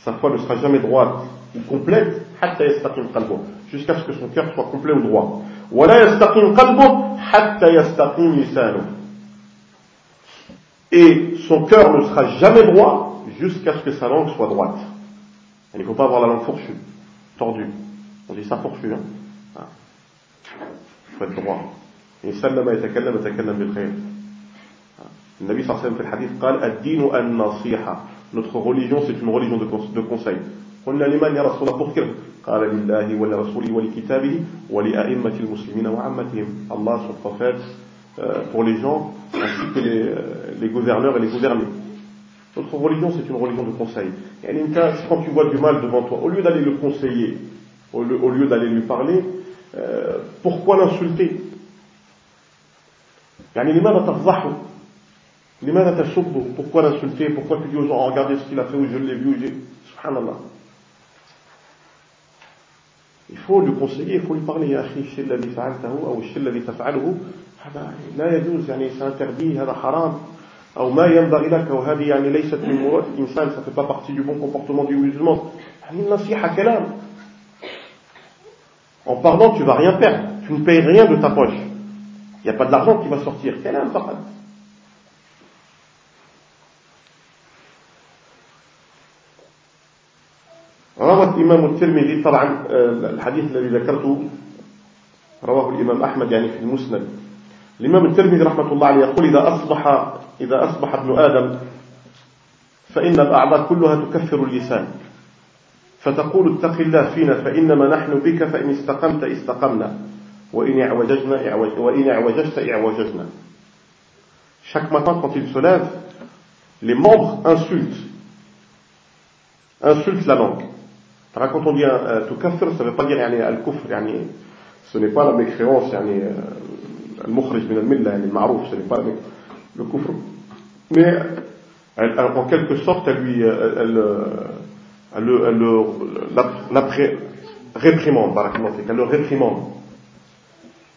sa foi ne sera jamais droite ou complète حتى يستقيم قلبه jusqu'à ce que son cœur soit complet ou droit ولا يستقيم قلبه حتى يستقيم لسانه et son cœur ne sera jamais droit jusqu'à ce que sa langue soit droite. Il ne faut pas avoir la langue fourchue, tordue. On dit ça fourchu, hein. Ah. Il faut être droit. Et سلم يتكلم يتكلم بالخير. النبي صلى الله عليه وسلم في الحديث قال الدين النصيحة. Notre religion c'est une religion de, de conseil. قلنا لمن يا رسول الله pour قال لله ولرسوله ولكتابه ولأئمة المسلمين وعامتهم. Allah, son prophète, euh, pour les gens ainsi que les, euh, les gouverneurs et les gouvernés. Notre religion, c'est une religion de conseil. Et quand tu vois du mal devant toi, au lieu d'aller le conseiller, au lieu, au lieu d'aller lui parler, euh, pourquoi l'insulter? Pourquoi l'insulter? Pourquoi tu dis aux gens, regardez ce qu'il a fait, ou je l'ai vu, ou j'ai... Subhanallah. Il faut lui conseiller, il faut lui parler, هذا لا يجوز يعني سinterdit هذا حرام. أو ما ينبغي لك وهذه يعني ليست من مراد الإنسان ça fait pas partie du bon comportement du يعني النصيحة كلام. En parlant tu vas rien perdre. Tu ne payes rien de ta poche. Il n'y a pas de l'argent qui va sortir. كلام فقط روى الإمام الترمذي طبعا الحديث الذي ذكرته رواه الإمام أحمد يعني في المسند. الإمام الترمذي رحمة الله عليه يقول إذا أصبح إذا أصبح ابن آدم فإن الأعضاء كلها تكفر اللسان. فتقول اتق الله فينا فإنما نحن بك فإن استقمت استقمنا. وإن اعوججنا وإن اعوججت اعوججنا. Chaque matin quand il se lève, les membres insultent, insultent la langue. Quand on dit euh, tout kafir, ça ne veut pas dire al-kufr, ce n'est pas la mécréance, euh, المخرج من الملة يعني المعروف ce n'est pas le kufr mais en quelque sorte, elle lui, elle, elle, le réprimande, elle le réprimande.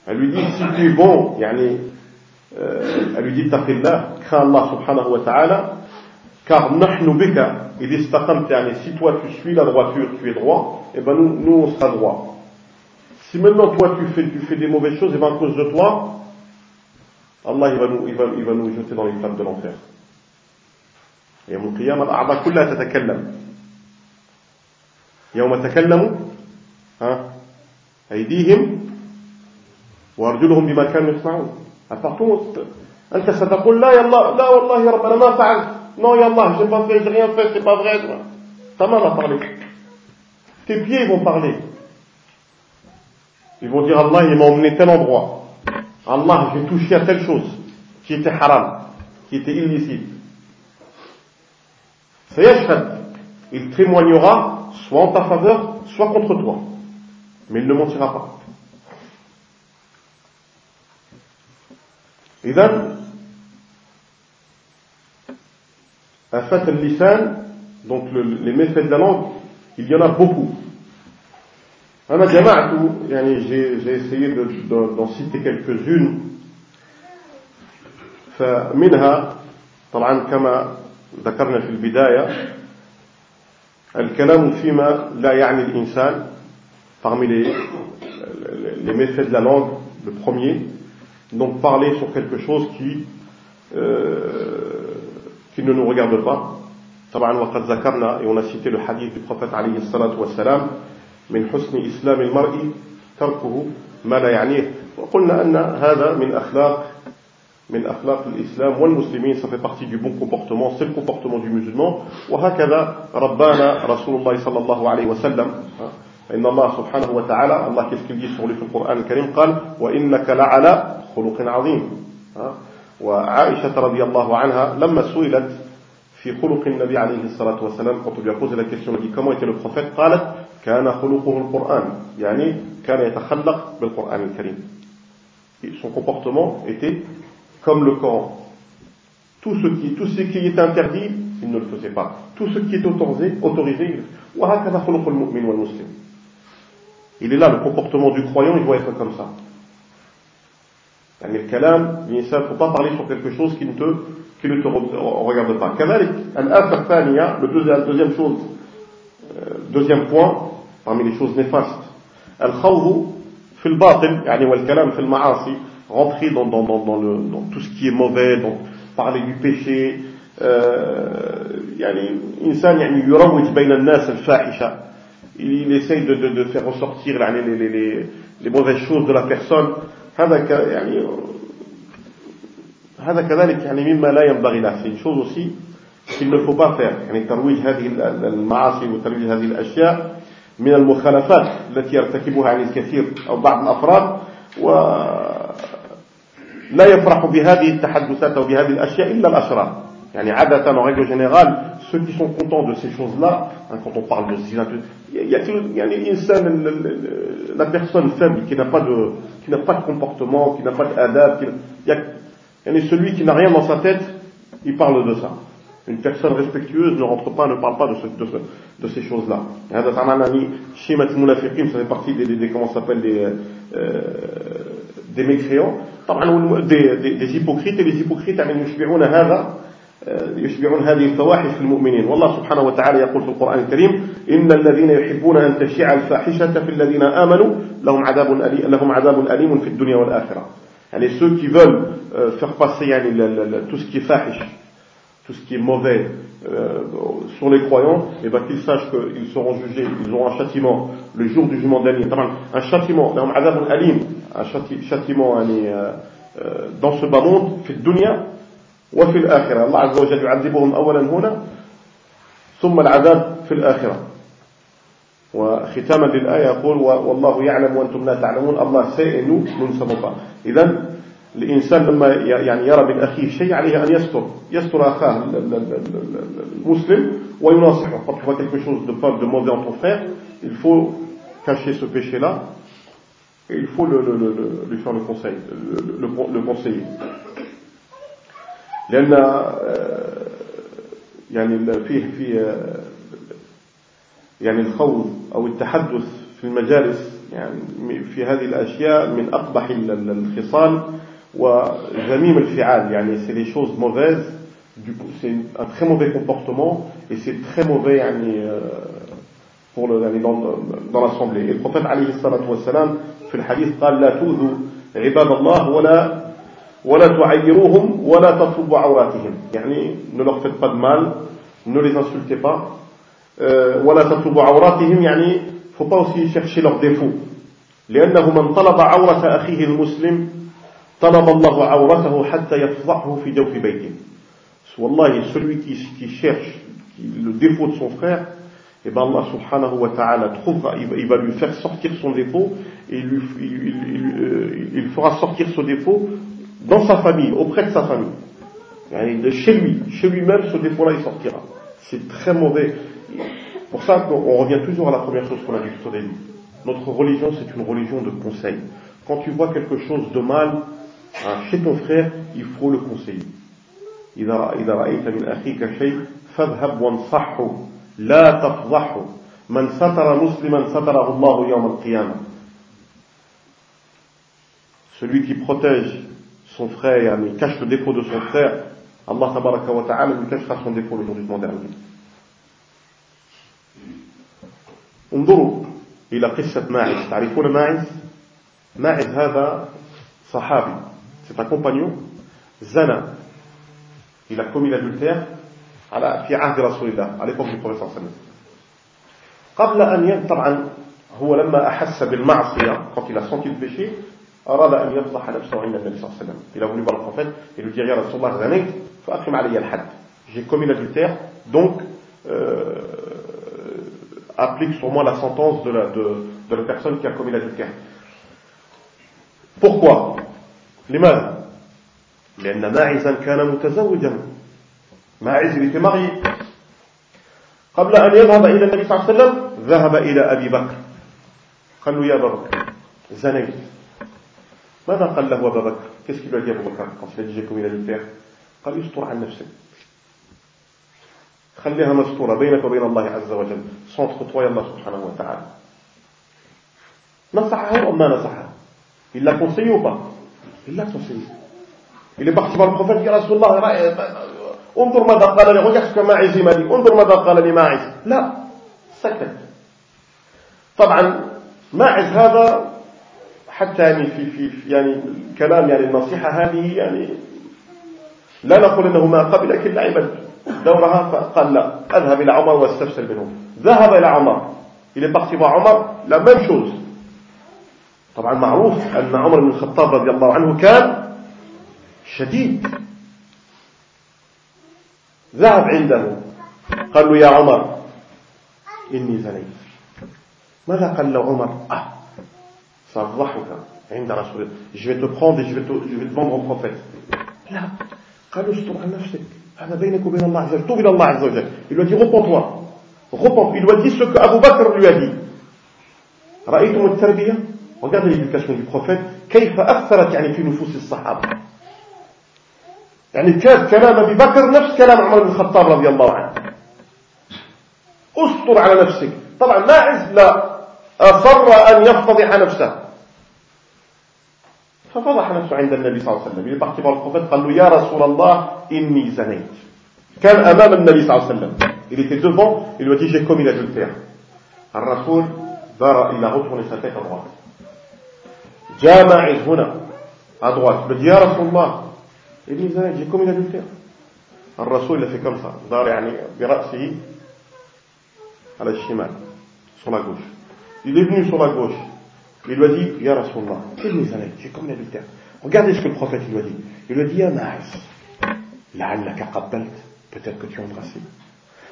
Elle lui dit, si tu es bon, yani, euh, elle lui dit, taqillah, crains Allah subhanahu wa ta'ala, car nahnu bika, il yani, si toi tu suis la droiture, tu es droit, et eh ben nous, nous on sera droit. Si maintenant toi tu fais, tu fais des mauvaises choses, et ben à cause de toi, Allah il va nous, il va, il va nous jeter dans les flammes de l'enfer. يوم القيامة الأعضاء كلها تتكلم يوم تكلموا ها أيديهم وأرجلهم بما كانوا يصنعون أفرتم أنت ستقول لا يا الله لا والله يا رب أنا ما فعلت non يا الله j'ai pas fait j'ai rien fait c'est pas vrai ta main va parler tes pieds vont parler ils vont dire Allah il m'a emmené tel endroit Allah j'ai touché à telle chose qui était haram qui était illicite فيشهد il témoignera soit en ta faveur soit contre toi mais il ne mentira pas إذا أفات اللسان donc le, les méfaits de la langue il y en a beaucoup أنا جمعت يعني j'ai essayé d'en citer quelques-unes فمنها طبعا كما ذكرنا في البداية الكلام فيما لا يعني الإنسان parmi les, les méfaits de la langue le premier donc parler sur quelque chose qui euh, qui ne nous regarde pas طبعا وقد ذكرنا et on a cité le hadith du prophète عليه الصلاة والسلام من حسن إسلام المرء تركه ما لا يعنيه. وقلنا أن هذا من أخلاق من أخلاق الإسلام والمسلمين. Ça fait partie du bon comportement. C'est le comportement du musulman. وهكذا ربنا رسول الله صلى الله عليه وسلم. إن الله سبحانه وتعالى الله dit sur lui في القرآن الكريم؟ قال وإنك لعلى خلق عظيم. وعائشة رضي الله عنها لما سئلت في خلق النبي عليه الصلاة والسلام quand on lui a posé la question قالت كان خلقه القرآن يعني كان يتخلق بالقرآن الكريم son comportement était comme le Coran tout ce qui tout ce qui est interdit il ne le faisait pas tout ce qui est autorisé autorisé وهكذا خلق المؤمن والمسلم il est là le comportement du croyant il doit être comme ça يعني الكلام الإنسان faut pas parler sur quelque chose qui ne te qui ne te regarde pas كذلك الآفة الثانية le deuxième, deuxième chose euh, deuxième point parmi les choses néfastes الخوض في الباطل يعني والكلام في المعاصي rentrer dans, dans, dans, dans, le, dans tout ce qui est mauvais donc parler du péché euh, يعني إنسان يعني يروج بين الناس الفاحشة il essaye de, de, de faire ressortir les, les, les, les mauvaises choses de la personne هذا يعني هذا كذلك يعني مما لا ينبغي له c'est une chose aussi qu'il ne faut pas faire يعني ترويج هذه المعاصي وترويج هذه الأشياء من المخالفات التي يرتكبها يعني الكثير أو بعض الأفراد ولا يفرح بهذه التحدثات أو بهذه الأشياء إلا الأشرار يعني عادة en règle générale ceux qui sont contents de ces choses-là hein, quand on parle de zina y a, il y a l'insan, la personne faible qui n'a pas de qui n'a pas de comportement qui n'a pas d'adab il y a, a celui qui n'a rien dans sa tête il parle de ça une personne respectueuse ne rentre pas, ne parle pas de, ce, de, ce, de ces choses-là. ça fait partie des, des, des comment s'appelle des euh, des mécréants des, des, des hypocrites et les hypocrites يعني يشبعون هذا يشبعون هذه الفواحش في المؤمنين والله سبحانه وتعالى يقول في القرآن الكريم إن الذين يحبون أن تشيع الفاحشة في الذين آمنوا لهم عذاب أليم, لهم عذاب أليم في الدنيا والآخرة يعني ceux qui veulent euh, faire passer يعني, tout ce qui est fahish tout ce qui est mauvais euh, sur les croyants, et bien qu'ils sachent qu'ils seront jugés, ils auront un châtiment le jour du jugement dernier. Un châtiment, un châtiment euh, euh, dans ce bas monde, في الدنيا وفي الآخرة الله عز وجل يعذبهم أولا هنا ثم العذاب في الآخرة وختاما للآية يقول والله يعلم وأنتم لا تعلمون الله sait nous nous pas إذن الإنسان لما يعني يرى من أخيه شيء عليه أن يستر يستر أخاه المسلم ويناصحه. Quand tu vois quelque chose de pas de mauvais en ton frère il faut cacher ce péché là et il faut le, le, le, lui faire le conseil le, le, le conseiller. لأن يعني فيه في يعني الخوض أو التحدث في المجالس يعني في هذه الأشياء من أقبح الخصال. يعني c'est des choses mauvaises c'est un très mauvais comportement et c'est très mauvais يعني pour le dans, dans l'assemblée et le prophète عليه الصلاة والسلام في الحديث قال لا توذوا عباد الله ولا ولا تعيروهم ولا تطلبوا عوراتهم يعني ne leur faites pas de mal ne les insultez pas ولا تطلبوا عوراتهم يعني faut pas aussi chercher leurs défauts لأنه من طلب عورة أخيه المسلم طلب الله عورته حتى يفضحه في جوف بيته والله celui qui, qui cherche le défaut de son frère et eh ben Allah subhanahu wa ta'ala trouvera, il va lui faire sortir son défaut et il, lui, il, il, euh, il, fera sortir ce défaut dans sa famille, auprès de sa famille. Et chez lui, chez lui-même, ce défaut-là, il sortira. C'est très mauvais. Pour ça, on revient toujours à la première chose qu'on a dit tout au début. Notre religion, c'est une religion de conseil. Quand tu vois quelque chose de mal hein, chez ton frère, il faut le conseiller. إذا رأيت من أخيك شيء فاذهب وانصحه لا تفضحه من ستر مسلما ستره الله يوم القيامة celui qui protège son frère, mais cache le défaut de son frère, Allah tabaraka wa ta'ala lui cachera son défaut le jour du dernier. انظروا إلى قصة ماعز تعرفون ماعز ماعز هذا صحابي c'est un compagnon زنا il a commis l'adultère على في عهد رسول الله عليه الصلاة والسلام قبل أن ين طبعا هو لما أحس بالمعصية quand il a senti le péché أراد أن يفضح نفسه عند النبي صلى الله عليه وسلم il a voulu voir le prophète et lui dire يا رسول الله زنيت فأقم علي الحد j'ai commis l'adultère donc euh, applique sur moi la sentence de la, de, de la personne qui a commis l'adultère. Pourquoi لماذا؟ لأن ماعزا كان متزوجا. ماعز marié قبل أن يذهب إلى النبي صلى الله عليه وسلم ذهب إلى أبي بكر. قال له يا أبا بكر زنيت. ماذا قال له أبا بكر؟ Qu'est-ce qu'il lui a dit Abu Bakr قال استر عن نفسك. خليها مستورة بينك وبين الله عز وجل صنط toi الله سبحانه وتعالى. نصحه أو ما نصحه؟ Il l'a conseillé إلا توصيني اللي بحكي مع البروفيت يا رسول الله انظر ماذا قال لي وجهك ما مالي. انظر ماذا قال لي ماعز لا سكت. طبعا ماعز هذا حتى يعني في في يعني الكلام يعني النصيحة هذه يعني لا نقول أنه ما قبل لكن لعبت دورها فقال لا. أذهب إلى عمر واستفسر منه ذهب إلى عمر. إلى بحث عمر عمر ما يمشوز طبعا معروف أن عمر بن الخطاب رضي الله عنه كان شديد. ذهب عنده. قال له يا عمر إني زنيت. ماذا قال له عمر؟ آه سأفضحك عند رسول الله. Je vais te prendre et je vais te, je vais te vendre au prophète. لا. قال له استر عن نفسك. هذا بينك وبين الله عز وجل. توب إلى الله عز وجل. Il lui a dit repens il lui a dit ce que Abu Bakr lui a dit. رأيتم التربية؟ Regardez l'éducation du prophète. كيف أثرت يعني في نفوس الصحابة. يعني كان كلام أبي بكر نفس كلام عمر بن الخطاب رضي الله عنه. استر على نفسك. طبعا ماعز لا أصر أن يفتضح نفسه. ففضح نفسه عند النبي صلى الله عليه وسلم. est البروفيت قال له يا رسول الله إني زنيت. كان أمام النبي صلى الله عليه وسلم. Il était devant. Il lui a dit j'ai commis الرسول دار il a retourné sa Jama'il Huna, à droite. Il a dit, Ya Rasulallah. Il dit, j'ai commis l'adultère. Le Rasoul, il a fait comme ça. à la shimal, sur la gauche. Il est venu sur la gauche. Il lui a dit, Ya Rasulallah, j'ai commis l'adultère. Regardez ce que le prophète lui a dit. Il lui a dit, Ya Ma'is, la'allaka qabbalt, peut-être que tu as embrassé.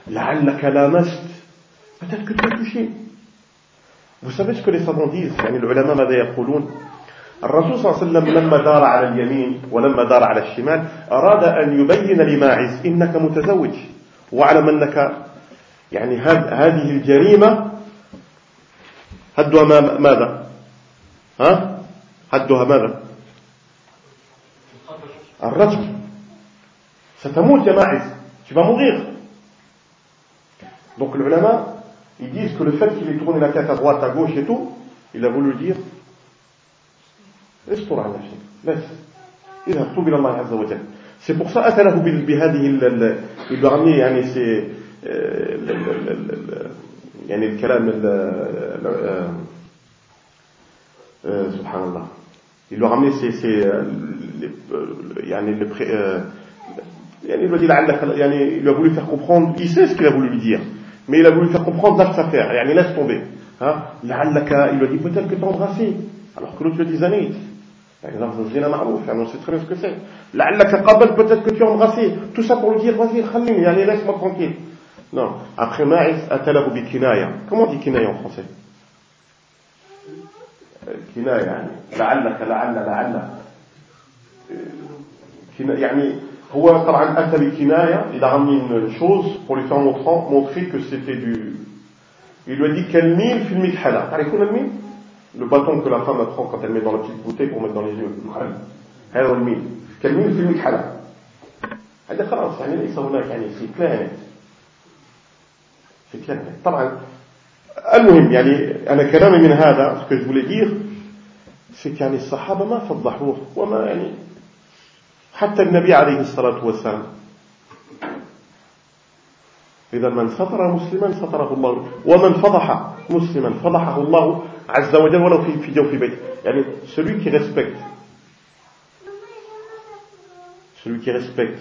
La'allaka lamast, peut-être que tu as touché. Vous savez ce que les savants disent, yani l'ulama madaya الرسول صلى الله عليه وسلم لما دار على اليمين ولما دار على الشمال أراد أن يبين لماعز إنك متزوج. واعلم أنك يعني هذه الجريمة هدها ماذا؟ ها؟ هدها ماذا؟ الرجم ستموت يا ماعز. tu vas mourir Donc le ulama, ils disent que le fait qu'il ait tourné la tête à droite, à gauche et tout, il a voulu dire استر على نفسك بس اذهب توب إلى الله عز وجل c'est pour ça اتى له بهذه il lui a ramené يعني c'est يعني الكلام سبحان الله il lui a ramené ces, ces يعني يعني il لعلك يعني il a voulu faire comprendre il sait ce qu'il a voulu lui dire mais il a voulu faire comprendre lâche sa faire يعني laisse tomber hein لعلك il lui a dit peut-être que tu embrassé alors que l'autre lui a dit zanit par exemple zina ma'rouf on sait très bien ce que c'est لعلك قبل peut-être que tu as embrassé tout ça pour lui dire vas-y خليني يعني laisse-moi tranquille non après Ma'is atalahu bi kinaya comment on dit kinaya en français كناية يعني لعلك لعل لعل يعني هو طبعا أتى بكناية il a ramené une chose pour lui faire montrer que c'était du il lui a dit quel mille في المكحلة تعرفون الميل le bâton que la femme prend quand elle met dans la petite bouteille pour mettre dans les yeux هذا الميل quel mille في المكحلة هذا خلاص يعني ليس هناك يعني طبعا المهم يعني أنا كلامي من هذا ce que c'est الصحابة ما فضحوه وما يعني حتى النبي عليه الصلاة والسلام إذا من ستر مسلما ستره الله ومن فضح مسلما فضحه الله عز وجل ولو في في جوف بيته يعني celui qui respecte celui qui respecte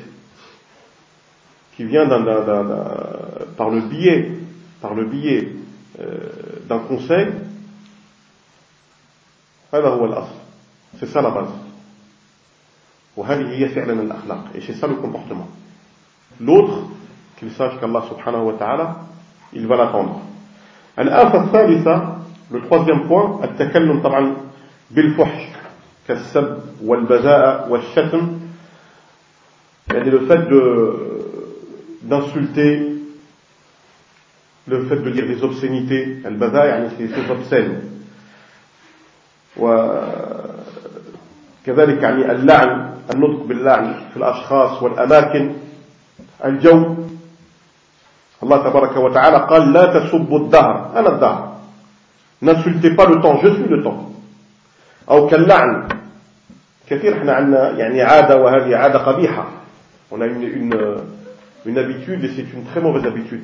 qui vient d'un, d'un, d'un, par le biais par le biais euh, d'un conseil هذا هو الأصل c'est ça la base وهذه هي فعلا الأخلاق et c'est ça le comportement l'autre qu'il sache qu'Allah subhanahu wa ta'ala il va l'attendre الآفة الثالثة le troisième point التكلم طبعا بالفحش كالسب والبذاء والشتم. يعني le fait de d'insulter le fait de dire des obscénités البذاء يعني c'est des obscènes. وكذلك يعني اللعن النطق باللعن في الأشخاص والأماكن الجو. الله تبارك وتعالى قال لا تسبوا الدهر. أنا الدهر. n'insultez pas le temps je suis le temps أو كاللعن كثير احنا عندنا يعني عادة وهذه عادة قبيحة on a une, une, une habitude et c'est une très mauvaise habitude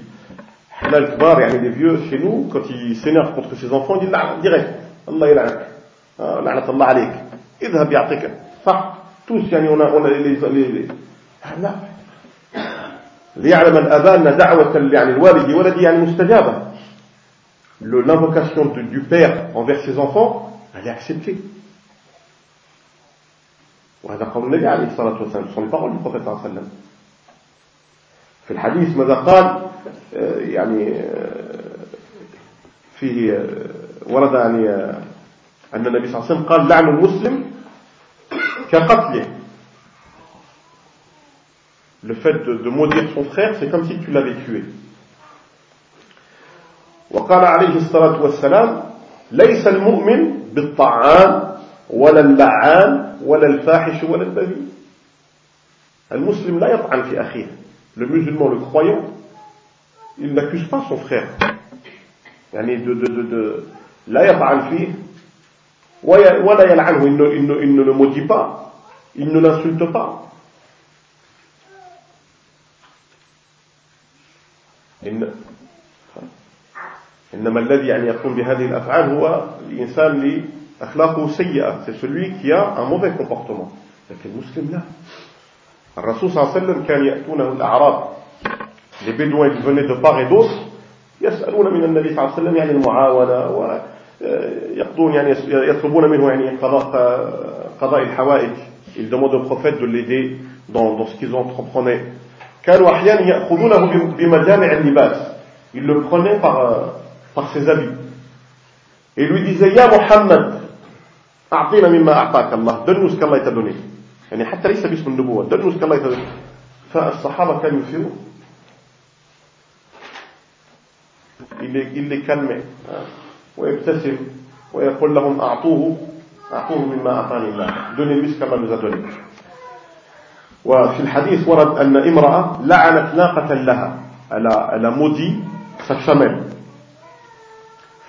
احنا الكبار يعني les vieux chez nous quand ils s'énervent contre ses enfants ils disent لعن direct الله يلعنك لعنة الله عليك اذهب يعطيك صح tous يعني on a, on a les, les, les... لا ليعلم الآباء أن دعوة يعني الوالد ولدي يعني مستجابة l'invocation du père envers ses enfants elle est acceptée وهذا قول النبي عليه الصلاة والسلام ce sont les paroles du prophète صلى الله عليه وسلم في الحديث ماذا قال يعني فيه ورد يعني أن النبي صلى الله عليه وسلم قال لعن المسلم كقتله le fait de, de maudire son frère c'est comme si tu l'avais tué وقال عليه الصلاة والسلام ليس المؤمن بالطعان ولا اللعان ولا الفاحش ولا البذيء. المسلم لا يطعن في أخيه. Le musulman le croyant il n'accuse pas son frère. يعني de, de, de, de لا يطعن فيه ولا يلعنه. Il ne, il, ne, il ne le maudit pas. Il ne l'insulte pas. إن إنما الذي يعني يقوم بهذه الأفعال هو الإنسان لأخلاقه سيئة. C'est celui qui a un mauvais comportement. لكن المسلم لا. الرسول صلى الله عليه وسلم كان يأتونه الأعراب. Les bédouins qui venaient de part et d'autre. يسألون من النبي صلى الله عليه وسلم يعني المعاونة ويقضون يعني يطلبون منه يعني قضاء قضاء الحوائج. Ils demandent au prophète de l'aider dans, dans ce qu'ils entreprenaient. كانوا أحيانا يأخذونه بمجامع اللباس ils le prenaient par, par ses habits et lui disaient يا محمد أعطينا مما أعطاك الله donne-nous ce qu'Allah t'a donné يعني حتى ليس باسم النبوة donne-nous ce qu'Allah t'a donné فالصحابة كانوا il les calmait ويبتسم ويقول لهم أعطوه أعطوه مما أعطاني الله qu'Allah nous a donné وفي الحديث ورد أن امرأة لعنت ناقة لها a maudit sa chamelle.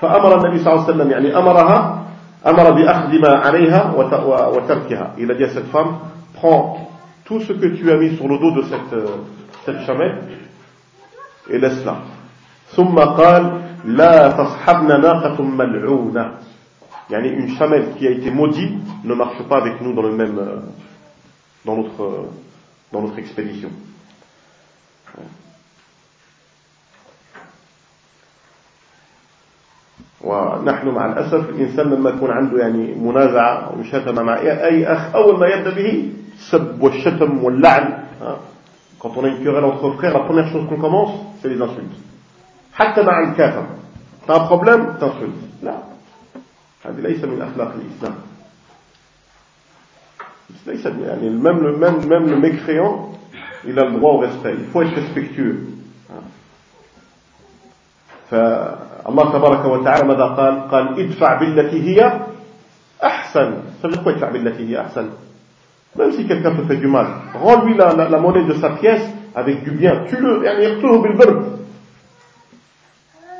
فأمر النبي صلى الله عليه وسلم يعني أمرها أمر بأخذ ما عليها وتركها. Il a dit à cette femme, prends tout ce que tu as mis sur le dos de cette, cette chamelle et laisse-la. ثم قال لا تصحبنا ناقة ملعونة يعني une chamelle qui a été maudite ne marche pas avec nous dans le même dans notre dans notre expédition ونحن مع الأسف الإنسان لما يكون عنده يعني منازعة أو مشاتمة مع أي أخ أول ما يبدأ به السب والشتم واللعن quand on a une querelle entre frères la première chose qu'on commence c'est les insultes حتى مع الكافر t'as un problème t'insultes لا هذه ليس من أخلاق الإسلام ليس يعني même le, même, même le mécréant il a le droit au respect il faut être respectueux فالله تبارك وتعالى ماذا قال قال ادفع بالتي هي أحسن ça ادفع بالتي هي أحسن même si quelqu'un te fait du mal rends-lui la, la, la monnaie de sa pièce avec du bien tue-le يعني يقتله بالبرد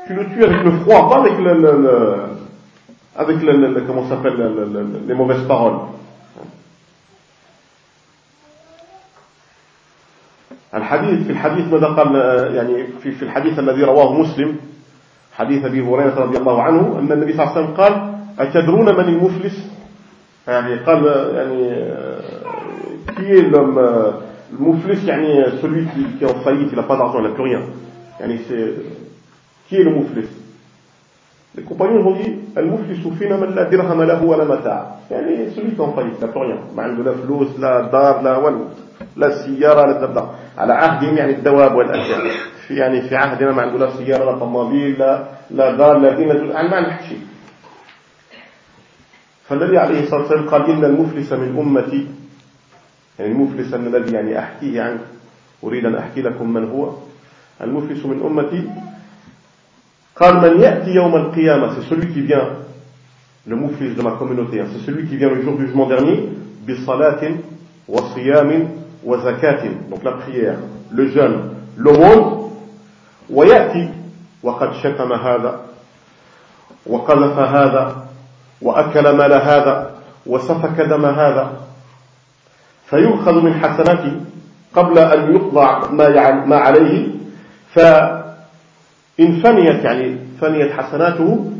tu le tues avec le froid pas avec le, le, le avec le, le, comment s'appelle les mauvaises paroles الحديث في الحديث ماذا قال يعني في في الحديث الذي رواه مسلم حديث أبي هريرة رضي الله عنه أن النبي صلى الله عليه وسلم قال أتدرون من المفلس؟ يعني قال يعني qui est l'homme المفلس يعني celui qui, qui est en faillite il n'a pas d'argent il n'a plus rien. يعني c'est qui est le muflis? Les compagnons ont dit المفلس فينا من لا درهم له ولا متاع يعني celui qui est en faillite il n'a plus rien. ما عنده لا فلوس لا دار لا والو لا سيارة لا تبدأ. على عهدهم يعني الدواب والأشياء. في يعني في عهدنا ما عنده لا سيارة لا طمابيل لا لا دار لا دين يعني ما عنده شيء فالنبي عليه الصلاة والسلام قال إن المفلس من أمتي يعني المفلس الذي يعني أحكيه عنه أريد أن أحكي لكم من هو. المفلس من أمتي قال من يأتي يوم القيامة c'est celui qui vient. Le muflis de ma communauté c'est celui qui vient le jour du jugement dernier بصلاة وصيام وزكاة donc la prière le jeûne l'aumône. ويأتي وقد شتم هذا وقذف هذا وأكل مال هذا وسفك دم هذا. فيؤخذ من حسناته قبل أن يقضى ما عليه. فإن فنيت يعني فنيت حسناته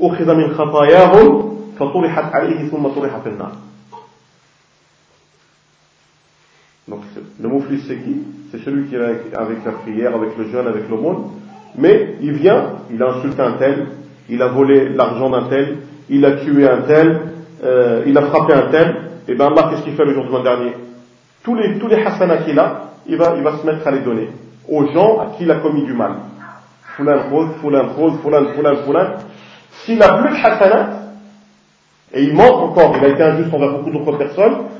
أخذ من خطاياهم فطرحت عليه ثم طرح في النار. Donc le mouflis c'est qui? C'est celui qui vient avec la prière, avec le jeûne, avec le monde. Mais il vient, il a insulté un tel, il a volé l'argent d'un tel, il a tué un tel, euh, il a frappé un tel. Et bien Allah, qu'est-ce qu'il fait le jour du dernier? Tous les, tous les hasanats qu'il a, il va, il va se mettre à les donner aux gens à qui il a commis du mal. Foulan khod, foulan khod, foulan, foulan, foulan. S'il a plus de hasanat, et il manque encore, il a été injuste envers beaucoup d'autres personnes,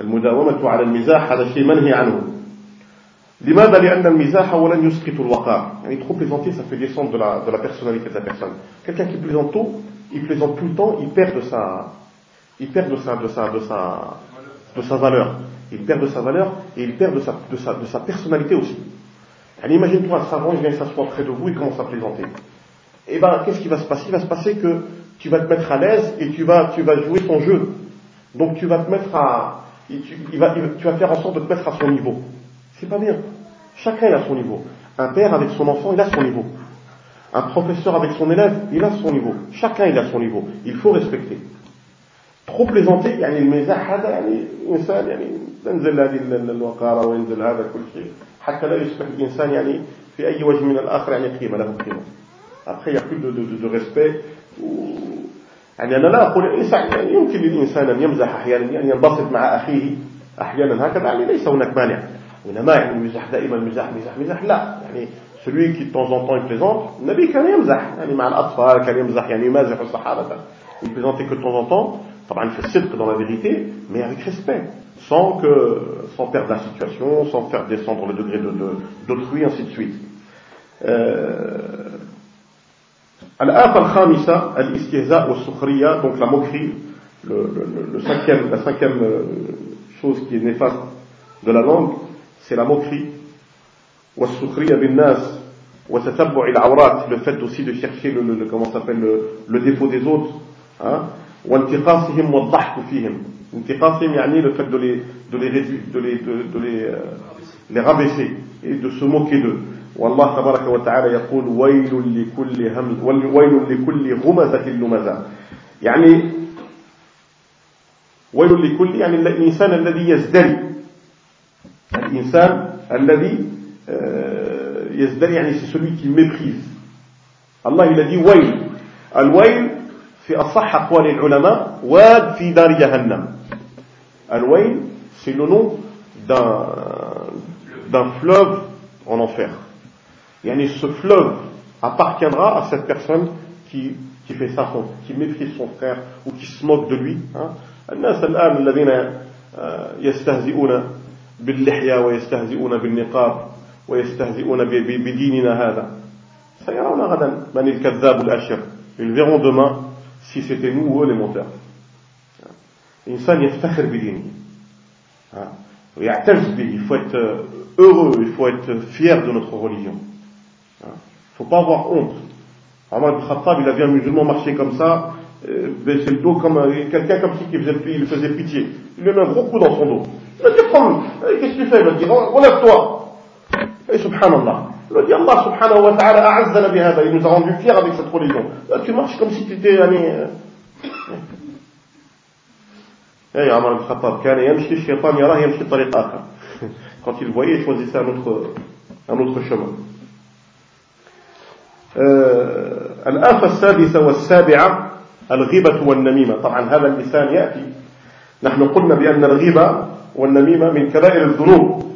المداومة على المزاح هذا شيء منهي عنه لماذا لأن المزاح ولن يسقط الوقار يعني trop plaisanter ça fait descendre de la, de la personnalité de la personne quelqu'un qui plaisante tout il plaisante tout le temps il perd de sa il perd de sa de sa de sa de sa valeur il perd de sa valeur et il perd de sa de sa, de sa personnalité aussi yani imagine-toi un savant il vient s'asseoir près de vous il commence à plaisanter et eh ben qu'est-ce qui va se passer il va se passer que tu vas te mettre à l'aise et tu vas tu vas jouer son jeu donc tu vas te mettre à tu, il va, il, tu vas faire en sorte de te mettre à son niveau c'est pas bien. Chacun il a son niveau. Un père avec son enfant, il a son niveau. Un professeur avec son élève, il a son niveau. Chacun il a son niveau. Il faut respecter. trop plaisanter يعني المزاح هذا يعني الانسان يعني تنزل هذه الوقاره وينزل هذا كل شيء حتى لا يصبح الانسان يعني في اي وجه من الاخر يعني قيمه له قيمه. Après il n'y a plus de, de, de, de respect يعني أنا لا يعني يمكن للانسان أن يمزح أحيانا أن ينبسط مع أخيه أحيانا. هكذا يعني ليس هناك مانع. وإنما يعني المزاح دائما مزاح مزاح مزاح. لا. يعني celui qui de temps en temps plaisante, Nabi كان يمزح. يعني مع الأطفال كان يمزح يعني يمازح الصحابة. Il plaisantait que de temps en temps طبعا في الصدق dans la vérité mais avec respect. Sans que sans perdre la situation sans faire descendre le degré d'autrui ainsi de suite. Al-Af al-Khamisa, al-Istihza al-Sukhriya, donc la moquerie, le, le, le cinquième, la cinquième euh, chose qui est néfaste de la langue, c'est la moquerie. Wa-Sukhriya bin-Nas, wa-Tatabbu' al-Awrat, le fait aussi de chercher le, le comment s'appelle, le, défaut des autres, hein. Wa-Intiqasihim wa-Dahku fihim. Intiqasihim, yani le fait de les, de les réduire, de les, de, de les, euh, les rabaisser et de se moquer d'eux. والله تبارك وتعالى يقول ويل لكل همز ويل لكل همزة لمزة. يعني ويل لكل يعني الإنسان الذي يزدري. الإنسان الذي يزدري يعني celui qui méprise. الله dit ويل. الويل في أصح أقوال العلماء واد في دار جهنم. الويل c'est le nom d'un fleuve en enfer. Yani ce fleuve appartiendra à cette personne qui, qui fait ça, qui méprise son frère ou qui se moque de lui. الناس الآن الذين يستهزئون باللحية ويستهزئون بالنقاب ويستهزئون بديننا هذا سيرون غدا من الكذاب الأشر ils verront demain si c'était nous ou eux les menteurs الإنسان يفتخر بدينه ويعتز به il faut être heureux il faut être fier de notre religion faut pas avoir honte. Omar ibn Khattab, il a vu un musulman marcher comme ça, euh, baisser le dos comme quelqu'un comme si qui faisait, il faisait pitié. Il lui a mis un gros coup dans son dos. Il a dit, comme, qu'est-ce que tu fais Il a dit, relève-toi. Et subhanallah. Il a dit, Allah subhanahu wa ta'ala a'azzana bihada. Il nous a rendu fiers avec cette religion. Là, tu marches comme si tu étais, euh, eh, Omar ibn Khattab, كان يمشي الشيطان يراه يمشي طريق آخر. *laughs* Quand il voyait, il choisissait un autre, un autre chemin. الآفة السادسة والسابعة الغيبة والنميمة. طبعا هذا اللسان يأتي. نحن قلنا بأن الغيبة والنميمة من كبائر الذنوب.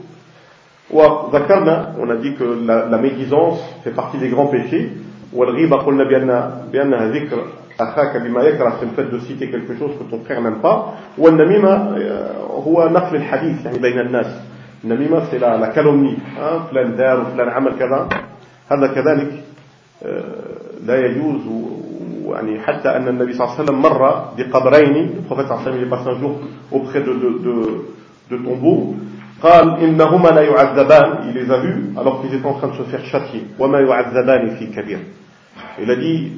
وذكرنا on a dit que la, la médisance fait partie des grands péchés. والغيبة قلنا بأن بأنها ذكر أخاك بما يكره c'est le fait de citer quelque chose que ton frère n'aime pas. والنميمة هو نقل الحديث يعني بين الناس. النميمة c'est la, la calomnie فلان دار وفلان عمل كذا. هذا كذلك. لا يجوز يعني حتى أن النبي صلى الله عليه وسلم مر بقبرين البروفيت صلى الله عليه وسلم passe un jour auprès de, de, de, de tombeaux قال إنهما لا يعذبان il les a vus alors qu'ils étaient en train de se faire châtier وما يعذبان في كبير il a dit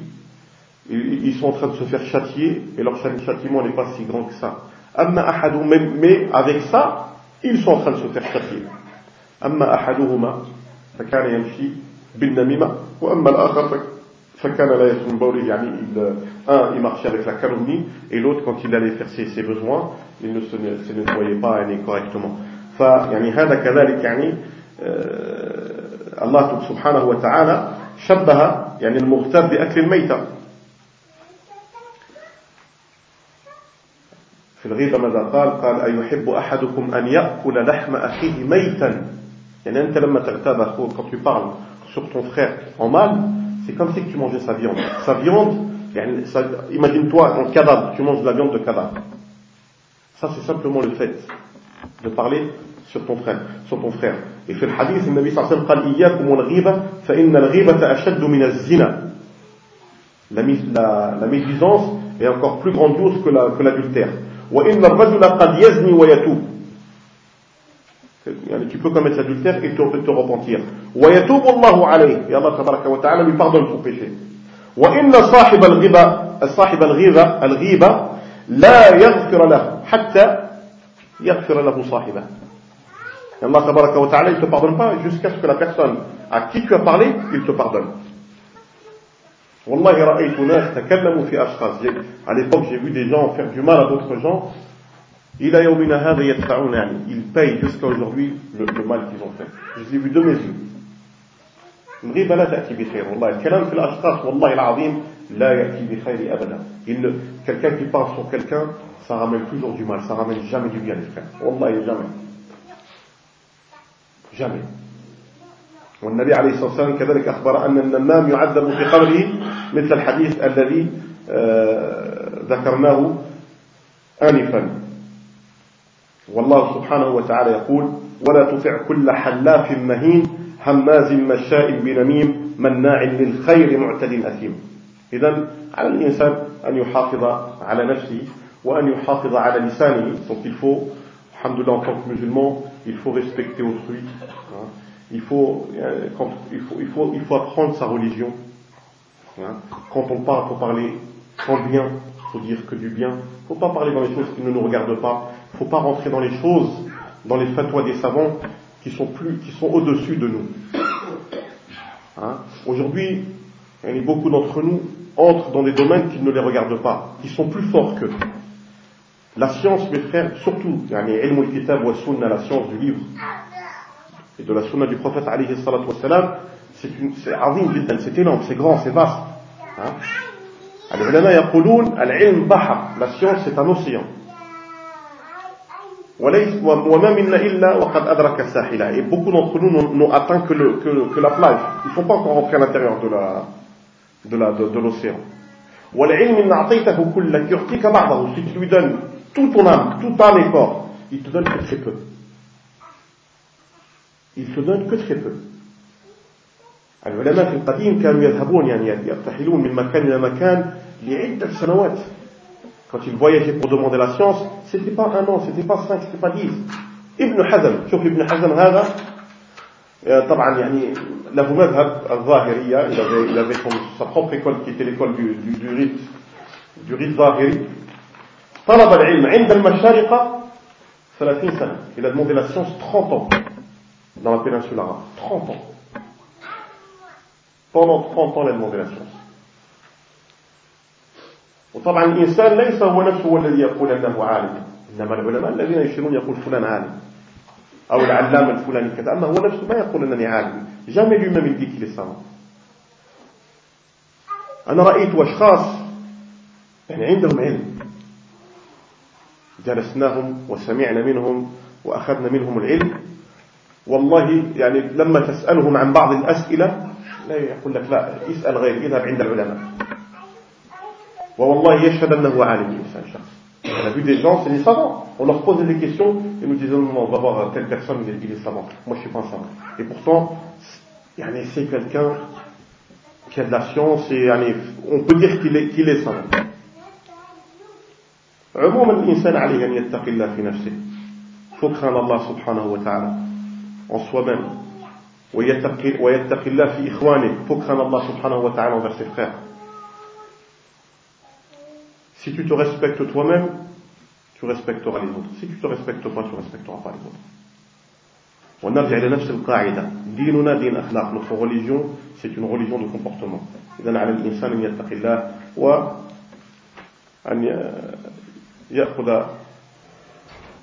ils sont en train de se faire châtier et leur châtiment n'est pas si grand que ça أما أحدهم mais avec ça ils sont en train de se faire châtier أما أحدهما فكان يمشي بالنميمة وأما الآخر فكان لا يسمن بوله يعني il, un il avec la calomnie et l'autre quand il allait faire ses, ses besoins il ne se, se nettoyait pas يعني correctement. فيعني هذا كذلك يعني الله سبحانه وتعالى شبه يعني المغتاب بأكل الميتة في الغيبة ماذا قال؟ قال أيحب أحدكم أن يأكل لحم أخيه ميتا؟ يعني أنت لما تغتاب أخوك quand tu parles sur ton frère en mal, c'est comme si tu mangeais sa viande. Sa viande, imagine-toi un cadavre, tu manges de la viande de cadavre. Ça, c'est simplement le fait de parler sur ton frère, sur ton frère. Et fait le hadith, le Nabi sallallahu alayhi wa sallam. La, médisance est encore plus grandiose que l'adultère. tu peux commettre l'adultère et te, te repentir ويتوب الله عليه et Allah تبارك وتعالى lui pardonne ton péché وإن صاحب الغيبة صاحب الغيبة الغيبة لا يغفر له حتى يغفر له صاحبه et Allah تبارك وتعالى il te pardonne pas jusqu'à ce que la personne à qui tu as parlé il te pardonne والله رأيت ناس تكلموا في أشخاص à l'époque j'ai vu des gens faire du mal à d'autres gens إلى يومنا هذا يدفعون يعني ils payent jusqu'à aujourd'hui le, le mal qu'ils ont fait. Je les ai vus de mes yeux. الغيبة لا تأتي بخير والله الكلام في الأشخاص والله العظيم لا يأتي بخير أبدا il quelqu'un qui parle sur quelqu'un ça ramène toujours du mal ça ramène jamais du bien les frères والله jamais. Jamais. والنبي عليه الصلاة والسلام كذلك أخبر أن النمام يعذب في قبره مثل الحديث الذي ذكرناه آنفا والله سبحانه وتعالى يقول ولا تطع كل حلاف مهين هماز مشاء بنميم مناع للخير معتد أثيم إذا على الإنسان أن يحافظ على نفسه وأن يحافظ على لسانه donc il faut alhamdoulilah en tant que musulman il faut respecter autrui il faut, quand, il faut, il faut, il faut apprendre sa religion quand on parle, faut parler en bien, faut dire que du bien. Faut pas parler dans les choses qui ne nous regardent pas. Il faut pas rentrer dans les choses, dans les fatwas des savants qui sont plus, qui sont au-dessus de nous. Hein? Aujourd'hui, beaucoup d'entre nous entrent dans des domaines qui ne les regardent pas, qui sont plus forts qu'eux. La science, mes frères, surtout, la science du livre et de la sunna du prophète c'est énorme, c'est grand, c'est vaste. Hein? العلماء يقولون العلم بحر la science c'est un océan وليس وما منا إلا وقد أدرك الساحل et beaucoup d'entre nous n'ont atteint que, le, que, que la plage ils ne sont pas encore rentrés à l'intérieur de la de la de, de l'océan والعلم إن أعطيته كلك يعطيك بعضه si tu lui donnes tout ton âme tout ton effort il te donne que très peu il te donne que très peu العلماء في القديم كانوا يذهبون يعني يرتحلون من مكان إلى مكان لعدة سنوات quand ils voyageaient pour demander la science c'était pas un an c'était pas cinq c'était pas dix ابن حزم شوف ابن حزم هذا طبعا يعني له مذهب الظاهرية il avait sa propre école qui était l'école du, du, du rite du rite ظاهري طلب العلم عند المشارقة 30 سنة il a demandé la science 30 ans dans la péninsule arabe 30 ans pendant 30 ans la de la science وطبعا الإنسان ليس هو نفسه هو الذي يقول أنه عالم. إنما العلماء الذين يشيرون يقول فلان عالم. أو العلامة الفلاني كذا. أما هو نفسه ما يقول أنني عالم. jamais lui-même il dit أنا رأيت أشخاص يعني عندهم علم. جلسناهم وسمعنا منهم وأخذنا منهم العلم. والله يعني لما تسألهم عن بعض الأسئلة لا يقول لك لا اسأل غير اذهب عند العلماء والله يشهد أنه عالم الإنسان شخص On a vu des gens, c'est des savants. On leur posait des questions et nous disaient non, on va voir telle personne, il est savant. Moi, je suis pas un savant. Et pourtant, c'est quelqu'un qui a de la science et on peut dire qu'il est, qu'il est savant. عموما الإنسان عليه أن يتقي الله في نفسه. faut craindre Allah subhanahu wa ta'ala en soi-même. ويتقي الله في إخوانه فكرا الله سبحانه وتعالى envers ses frères si tu te respectes toi-même tu respecteras les autres si tu te respectes pas tu respecteras pas les autres ونرجع إلى نفس القاعدة ديننا دين أخلاق notre religion c'est une religion de comportement إذا على الإنسان أن يتقي الله وأن يأخذ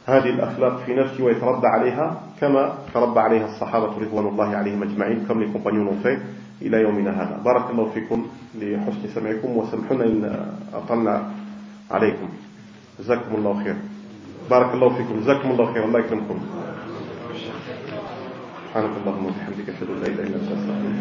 هذه الأخلاق في نفسي ويتربى عليها كما تربى عليها الصحابة رضوان الله عليهم أجمعين كم les compagnons fait إلى يومنا هذا. بارك الله فيكم لحسن سمعكم وسمحنا إن أطلنا عليكم. جزاكم الله خير. بارك الله فيكم. جزاكم الله خير. الله يكرمكم. سبحانك اللهم وبحمدك أشهد أن لا إله إلا أنت أستغفرك